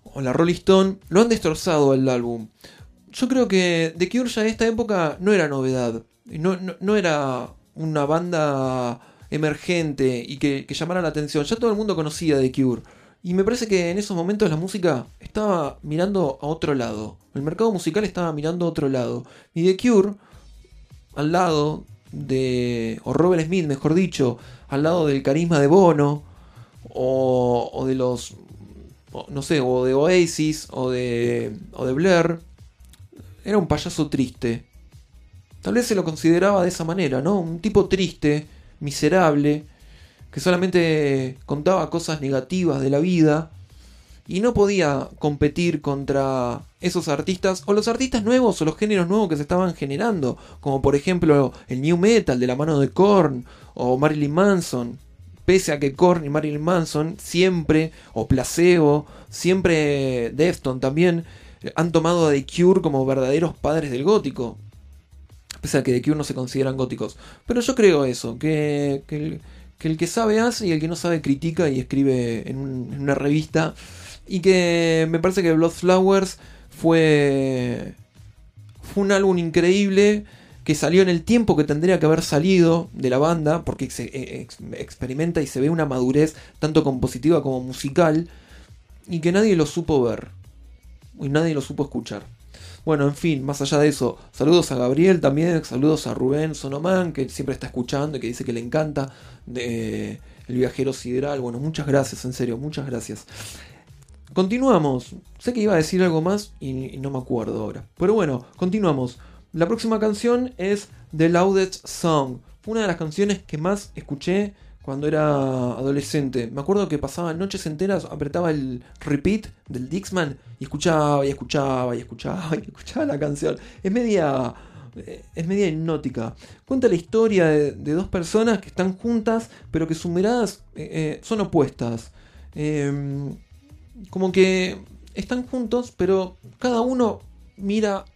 o la Rolling Stone, lo han destrozado el álbum. Yo creo que The Cure ya en esta época no era novedad, no, no- no era una banda emergente y que, llamara la atención. Ya todo el mundo conocía The Cure. Y me parece que en esos momentos la música estaba mirando a otro lado. El mercado musical estaba mirando a otro lado. Y The Cure, al lado de. o Robert Smith, mejor dicho, al lado del carisma de Bono, o, o de los. no sé, o de Oasis, o de. o de Blair, era un payaso triste. Tal vez se lo consideraba de esa manera, ¿no? Un tipo triste, miserable, que solamente contaba cosas negativas de la vida y no podía competir contra esos artistas o los artistas nuevos o los géneros nuevos que se estaban generando, como por ejemplo el new metal de la mano de Korn o Marilyn Manson. Pese a que Korn y Marilyn Manson siempre, o Placebo, siempre Defton también, eh, han tomado a The Cure como verdaderos padres del gótico. Pese a que The Cure no se consideran góticos. Pero yo creo eso, que, el, que sabe hace y el que no sabe critica y escribe en, un- en una revista. Y que me parece que Blood Flowers fue, fue un álbum increíble que salió en el tiempo que tendría que haber salido de la banda, porque se eh, ex- experimenta y se ve una madurez tanto compositiva como musical, y que nadie lo supo ver, y nadie lo supo escuchar. Bueno, en fin, más allá de eso, saludos a Gabriel también, saludos a Rubén Sonomán, que siempre está escuchando y que dice que le encanta El viajero sideral. Bueno, muchas gracias, en serio, muchas gracias. Continuamos. Sé que iba a decir algo más y, y no me acuerdo ahora. Pero bueno, continuamos. La próxima canción es The Loudest Song. Fue una de las canciones que más escuché cuando era adolescente. Me acuerdo que pasaba noches enteras, apretaba el repeat del Dixman y escuchaba y escuchaba y escuchaba <laughs> y escuchaba la canción. Es media. eh, Es media hipnótica. Cuenta la historia de, dos personas que están juntas, pero que sus miradas eh, eh, son opuestas. Em, como que están juntos, pero cada uno mira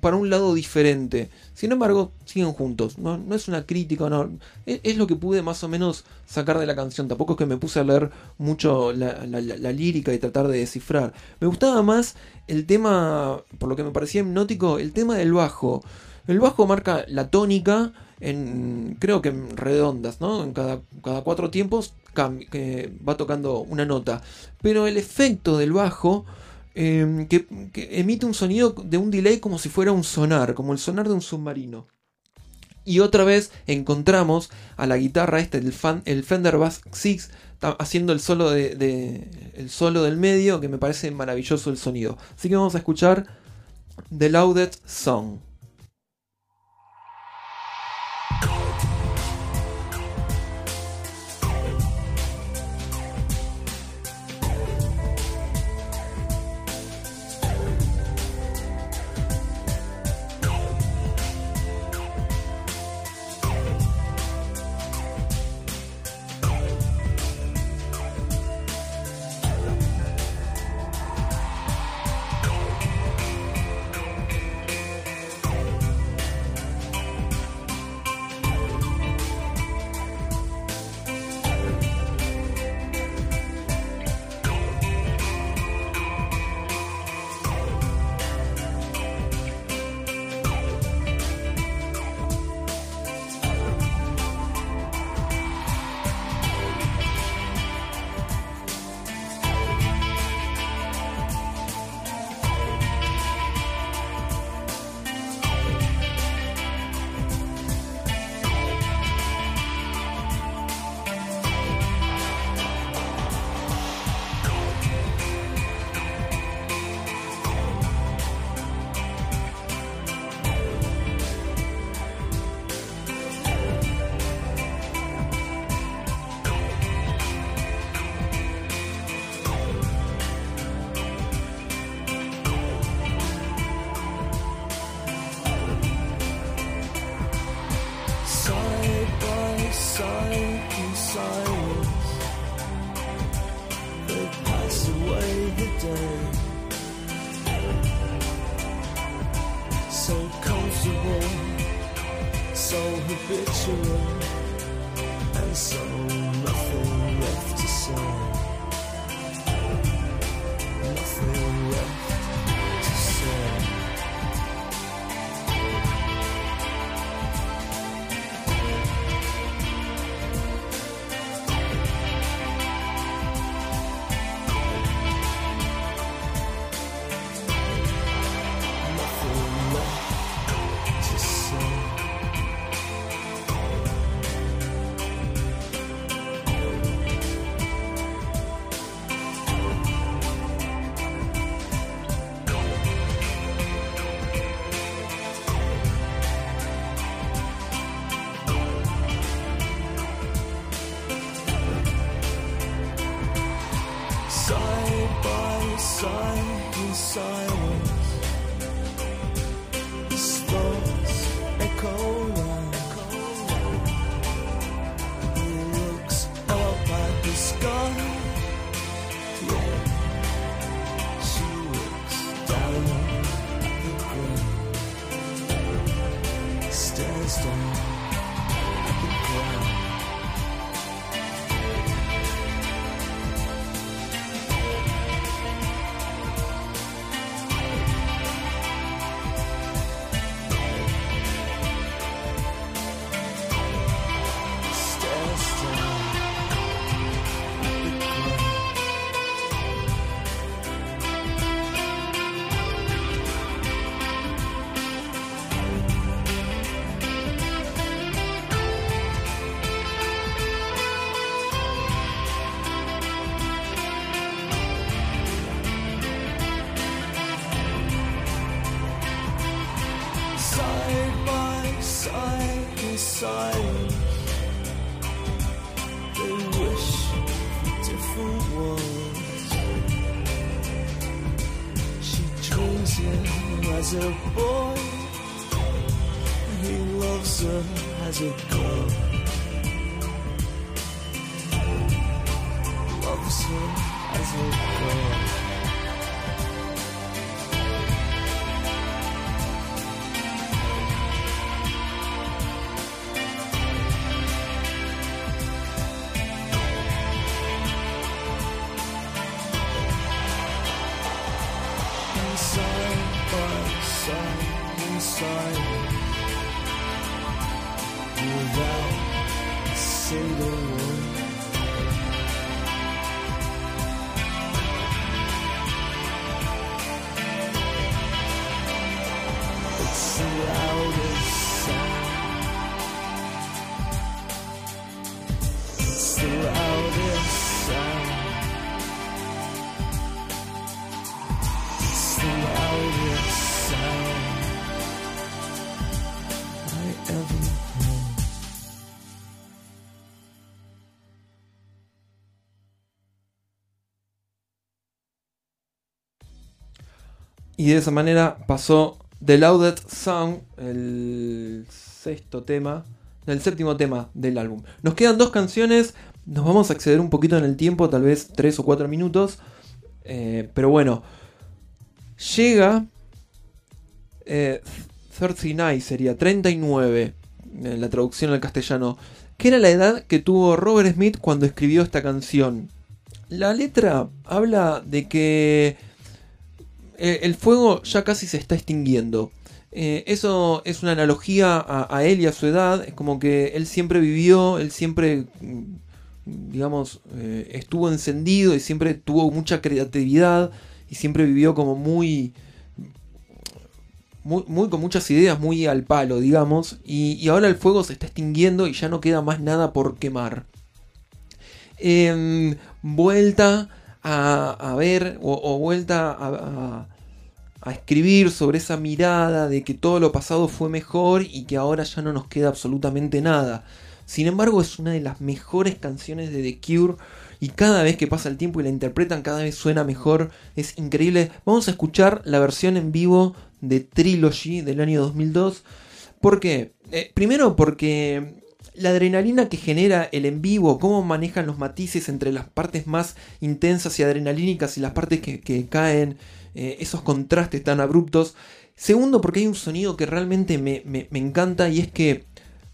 para un lado diferente. Sin embargo, siguen juntos. No, no es una crítica, no. Es, lo que pude más o menos sacar de la canción. Tampoco es que me puse a leer mucho la, lírica y tratar de descifrar. Me gustaba más el tema, por lo que me parecía hipnótico, el tema del bajo. El bajo marca la tónica en, creo que en redondas, ¿no? En cada, cada cuatro tiempos que va tocando una nota. Pero el efecto del bajo eh, que, emite un sonido de un delay como si fuera un sonar, como el sonar de un submarino. Y otra vez encontramos a la guitarra este, el, fan, el Fender Bass 6, ta- haciendo el solo, de- el solo del medio, que me parece maravilloso el sonido. Así que vamos a escuchar The Loudest Song. Y de esa manera pasó The Loudest Sound, el sexto tema, el séptimo tema del álbum. Nos quedan dos canciones, nos vamos a exceder un poquito en el tiempo, tal vez tres o cuatro minutos. eh, pero bueno, llega eh, 39, sería 39, en la traducción al castellano, que era la edad que tuvo Robert Smith cuando escribió esta canción. La letra habla de que eh, el fuego ya casi se está extinguiendo. Eh, eso es una analogía a, él y a su edad. Es como que él siempre vivió, él siempre, mm, digamos, eh, estuvo encendido y siempre tuvo mucha creatividad y siempre vivió como muy, muy, con muchas ideas, muy al palo, digamos. Y, y ahora el fuego se está extinguiendo y ya no queda más nada por quemar. Em, vuelta a, ver o, vuelta a escribir sobre esa mirada de que todo lo pasado fue mejor y que ahora ya no nos queda absolutamente nada. Sin embargo, es una de las mejores canciones de The Cure y cada vez que pasa el tiempo y la interpretan cada vez suena mejor. Es increíble. Vamos a escuchar la versión en vivo de Trilogy del año 2002. ¿Por qué? Eh, primero porque la adrenalina que genera el en vivo, cómo manejan los matices entre las partes más intensas y adrenalínicas y las partes que, caen, eh, esos contrastes tan abruptos. Segundo, porque hay un sonido que realmente me, me- encanta y es que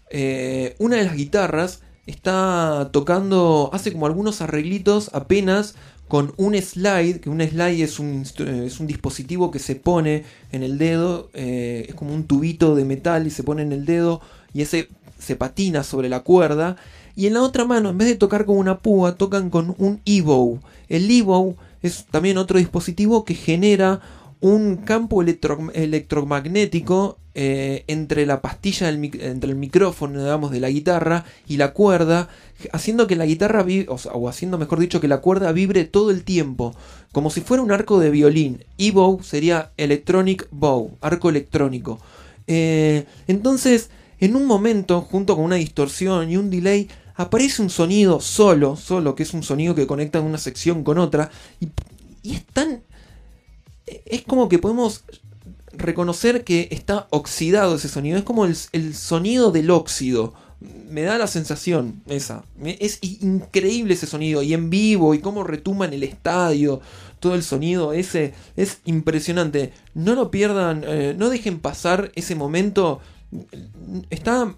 eh, una de las guitarras está tocando, hace como algunos arreglitos apenas con un slide, que un slide es un, es un dispositivo que se pone en el dedo, eh, es como un tubito de metal y se pone en el dedo y ese se patina sobre la cuerda. Y en la otra mano, en vez de tocar con una púa, tocan con un Evo. El Evo es también otro dispositivo que genera un campo electro- electromagnético eh, entre la pastilla del entre el micrófono digamos de la guitarra y la cuerda haciendo que la guitarra o, o haciendo mejor dicho que la cuerda vibre todo el tiempo como si fuera un arco de violín Evo sería electronic bow arco electrónico Eh, entonces en un momento junto con una distorsión y un delay aparece un sonido solo solo que es un sonido que conecta una sección con otra y, es tan es como que podemos reconocer que está oxidado ese sonido. Es como el, sonido del óxido. Me da la sensación esa. Es increíble ese sonido. Y en vivo, y cómo retuma en el estadio. Todo el sonido ese es impresionante. No lo pierdan, eh, no dejen pasar ese momento. Está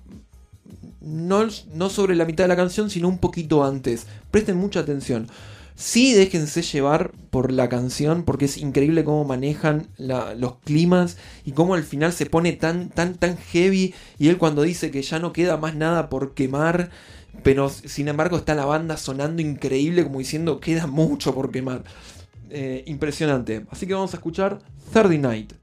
no, no sobre la mitad de la canción, sino un poquito antes. Presten mucha atención. Sí, déjense llevar por la canción, porque es increíble cómo manejan los climas y cómo al final se pone tan, tan, tan heavy. Y él cuando dice que ya no queda más nada por quemar, pero sin embargo está la banda sonando increíble, como diciendo queda mucho por quemar. Eh, impresionante. Así que vamos a escuchar Thursday Night.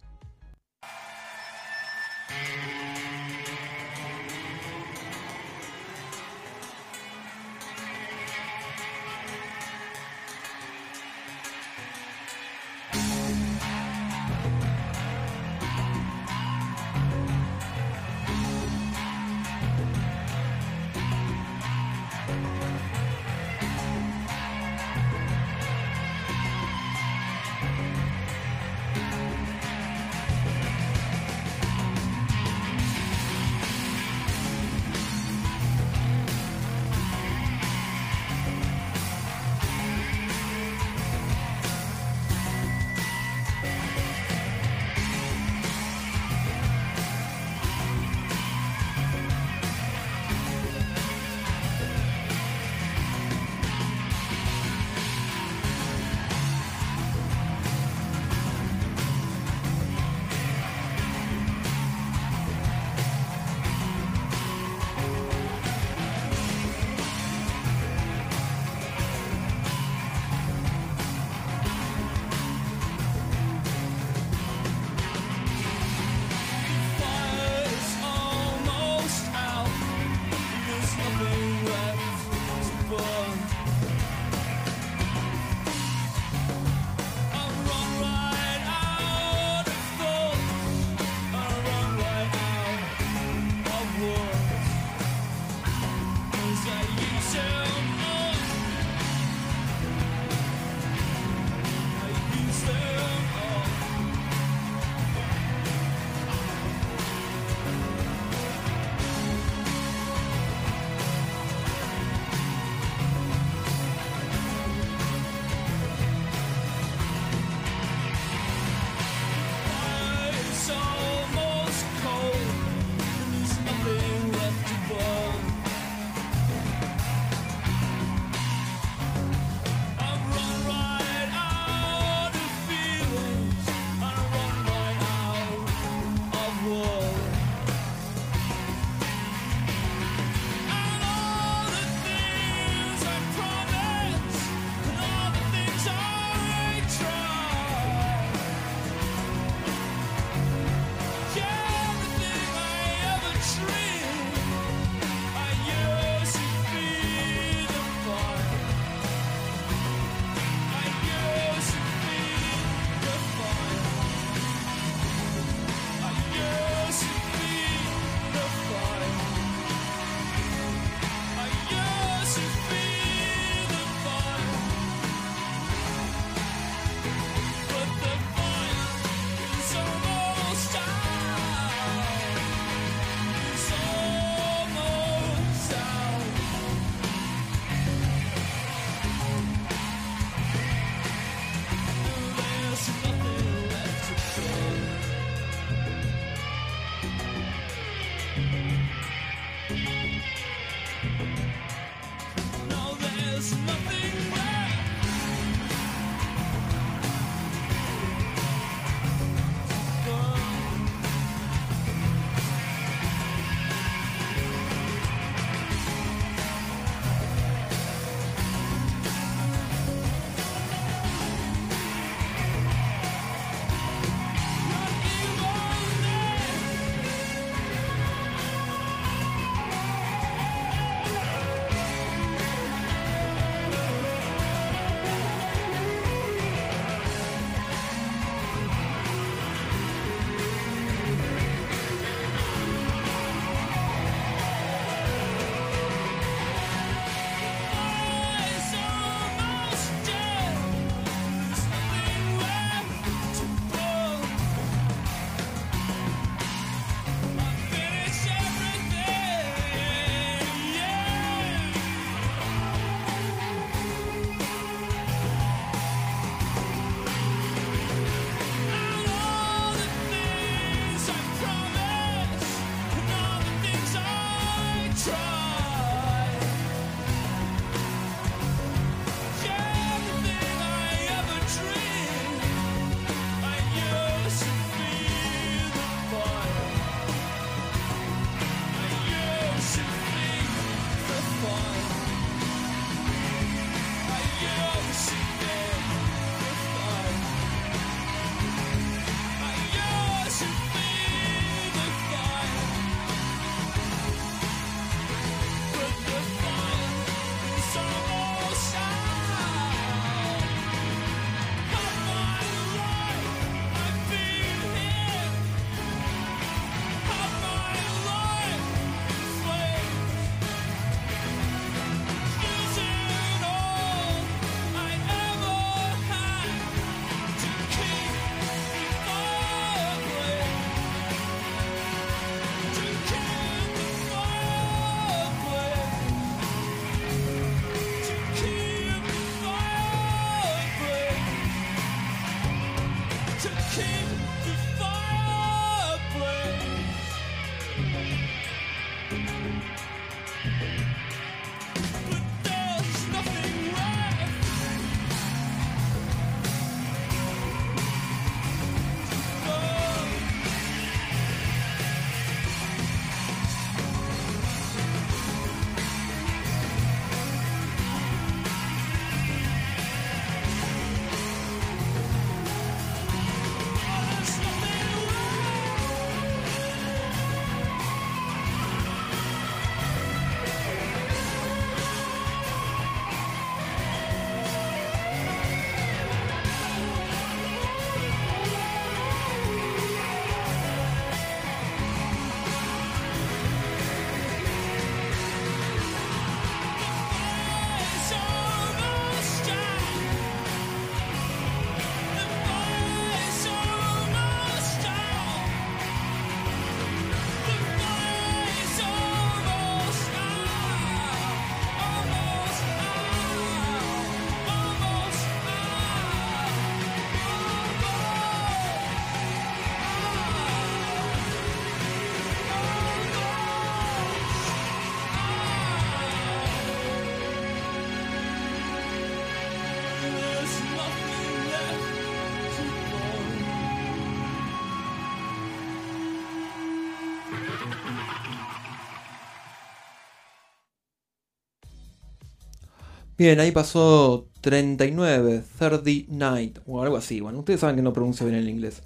Bien, ahí pasó 39, 30 Night, o algo así. Bueno, ustedes saben que no pronuncio bien el inglés.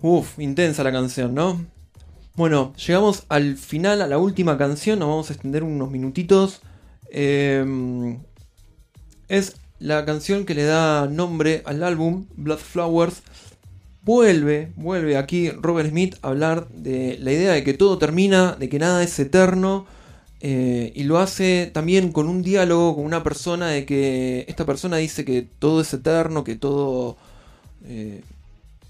Uf, intensa la canción, ¿no? Bueno, llegamos al final, a la última canción, nos vamos a extender unos minutitos. Eh, es la canción que le da nombre al álbum, Blood Flowers. Vuelve, vuelve aquí Robert Smith a hablar de la idea de que todo termina, de que nada es eterno. Eh, y lo hace también con un diálogo con una persona de que esta persona dice que todo es eterno, que todo eh,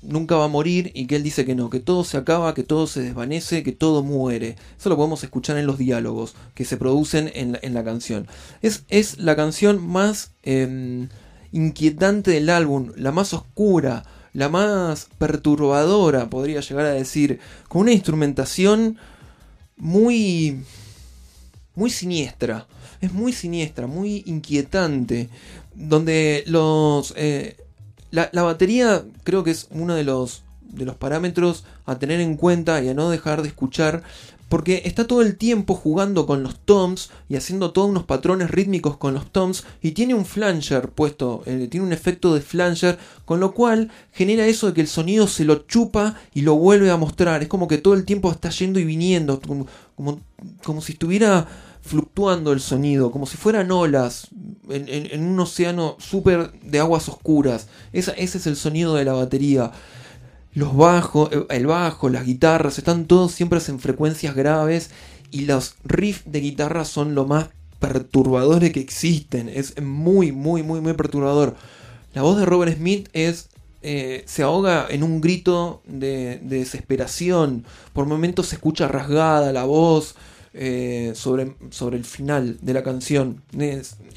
nunca va a morir y que él dice que no, que todo se acaba, que todo se desvanece, que todo muere. Eso lo podemos escuchar en los diálogos que se producen en la, canción. Es, es la canción más eh, inquietante del álbum, la más oscura, la más perturbadora, podría llegar a decir, con una instrumentación muy muy siniestra. Es muy siniestra, muy inquietante. Donde los. eh, la, la batería creo que es uno de los, de los parámetros a tener en cuenta y a no dejar de escuchar. Porque está todo el tiempo jugando con los toms y haciendo todos unos patrones rítmicos con los toms. Y tiene un flanger puesto, eh, tiene un efecto de flanger. Con lo cual genera eso de que el sonido se lo chupa y lo vuelve a mostrar. Es como que todo el tiempo está yendo y viniendo. Como, como, como si estuviera fluctuando el sonido, como si fueran olas en, un océano súper de aguas oscuras. Esa- ese es el sonido de la batería. Los bajos, eh, el bajo, las guitarras, están todos siempre en frecuencias graves y los riffs de guitarra son lo más perturbadores que existen. Es muy, muy, muy, muy perturbador. La voz de Robert Smith es eh, se ahoga en un grito de desesperación. Por momentos se escucha rasgada la voz eh, sobre, sobre el final de la canción.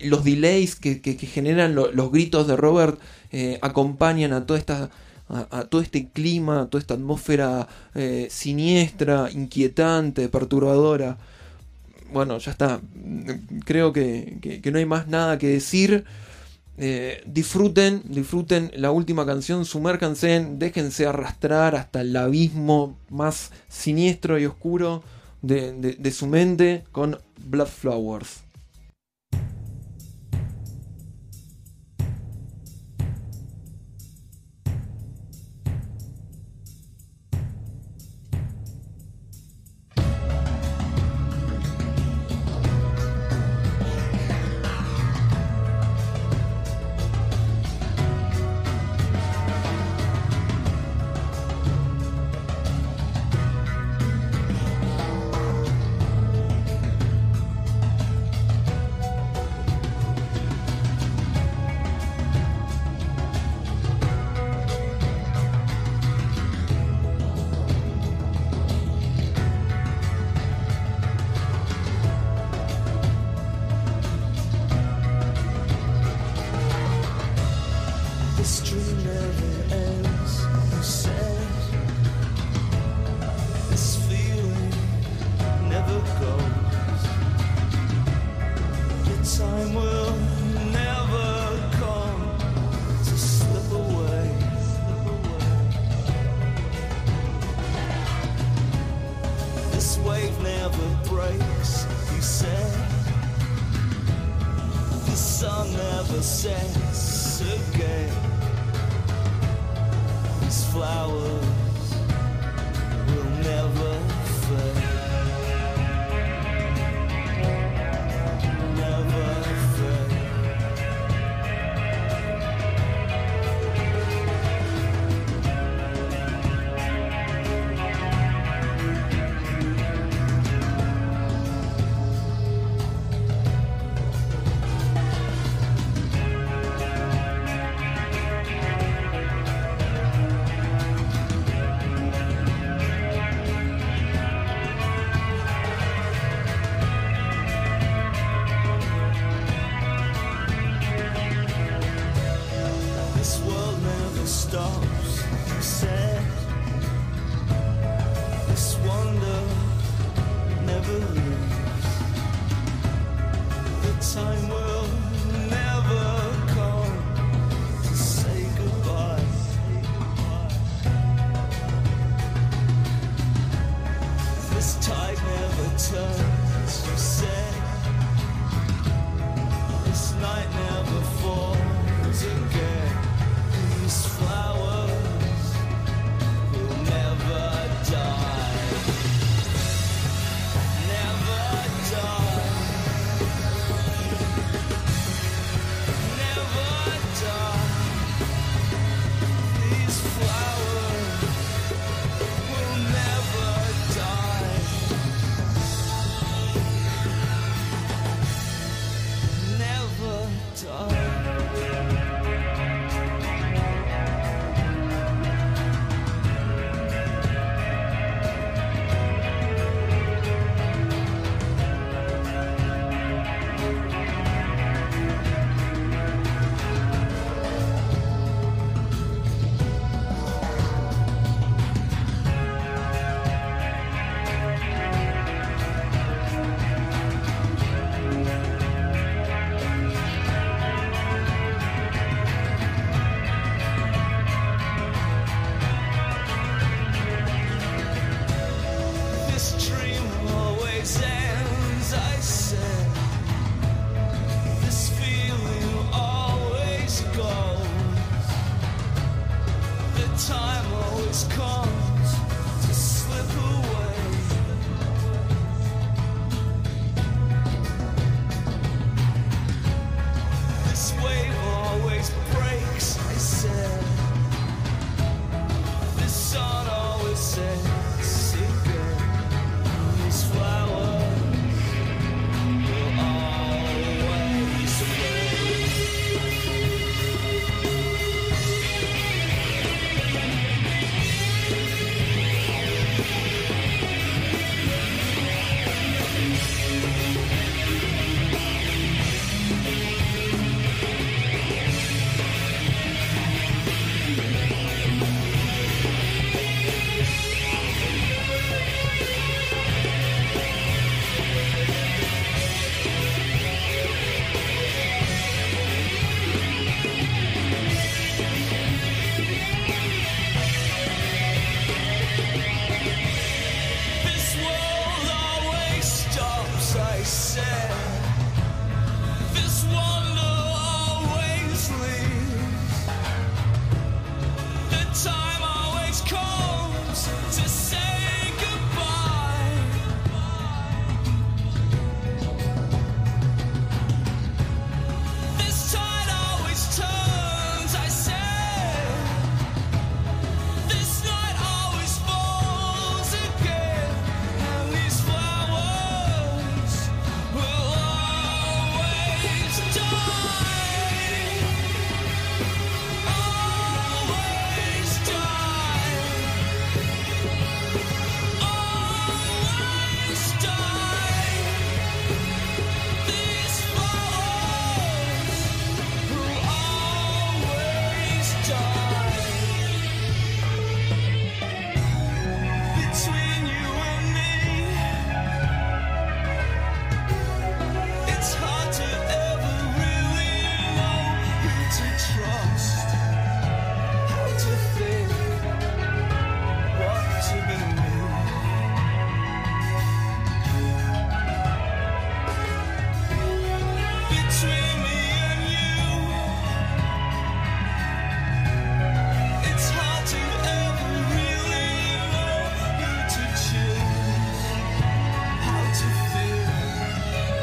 Los delays que, generan lo- los gritos de Robert eh, acompañan a toda esta. A, todo este clima, a toda esta atmósfera eh, siniestra, inquietante, perturbadora. Bueno, ya está. Creo que, no hay más nada que decir. Disfruten, disfruten la última canción, sumércanse, déjense arrastrar hasta el abismo más siniestro y oscuro de, de- su mente con Blood Flowers.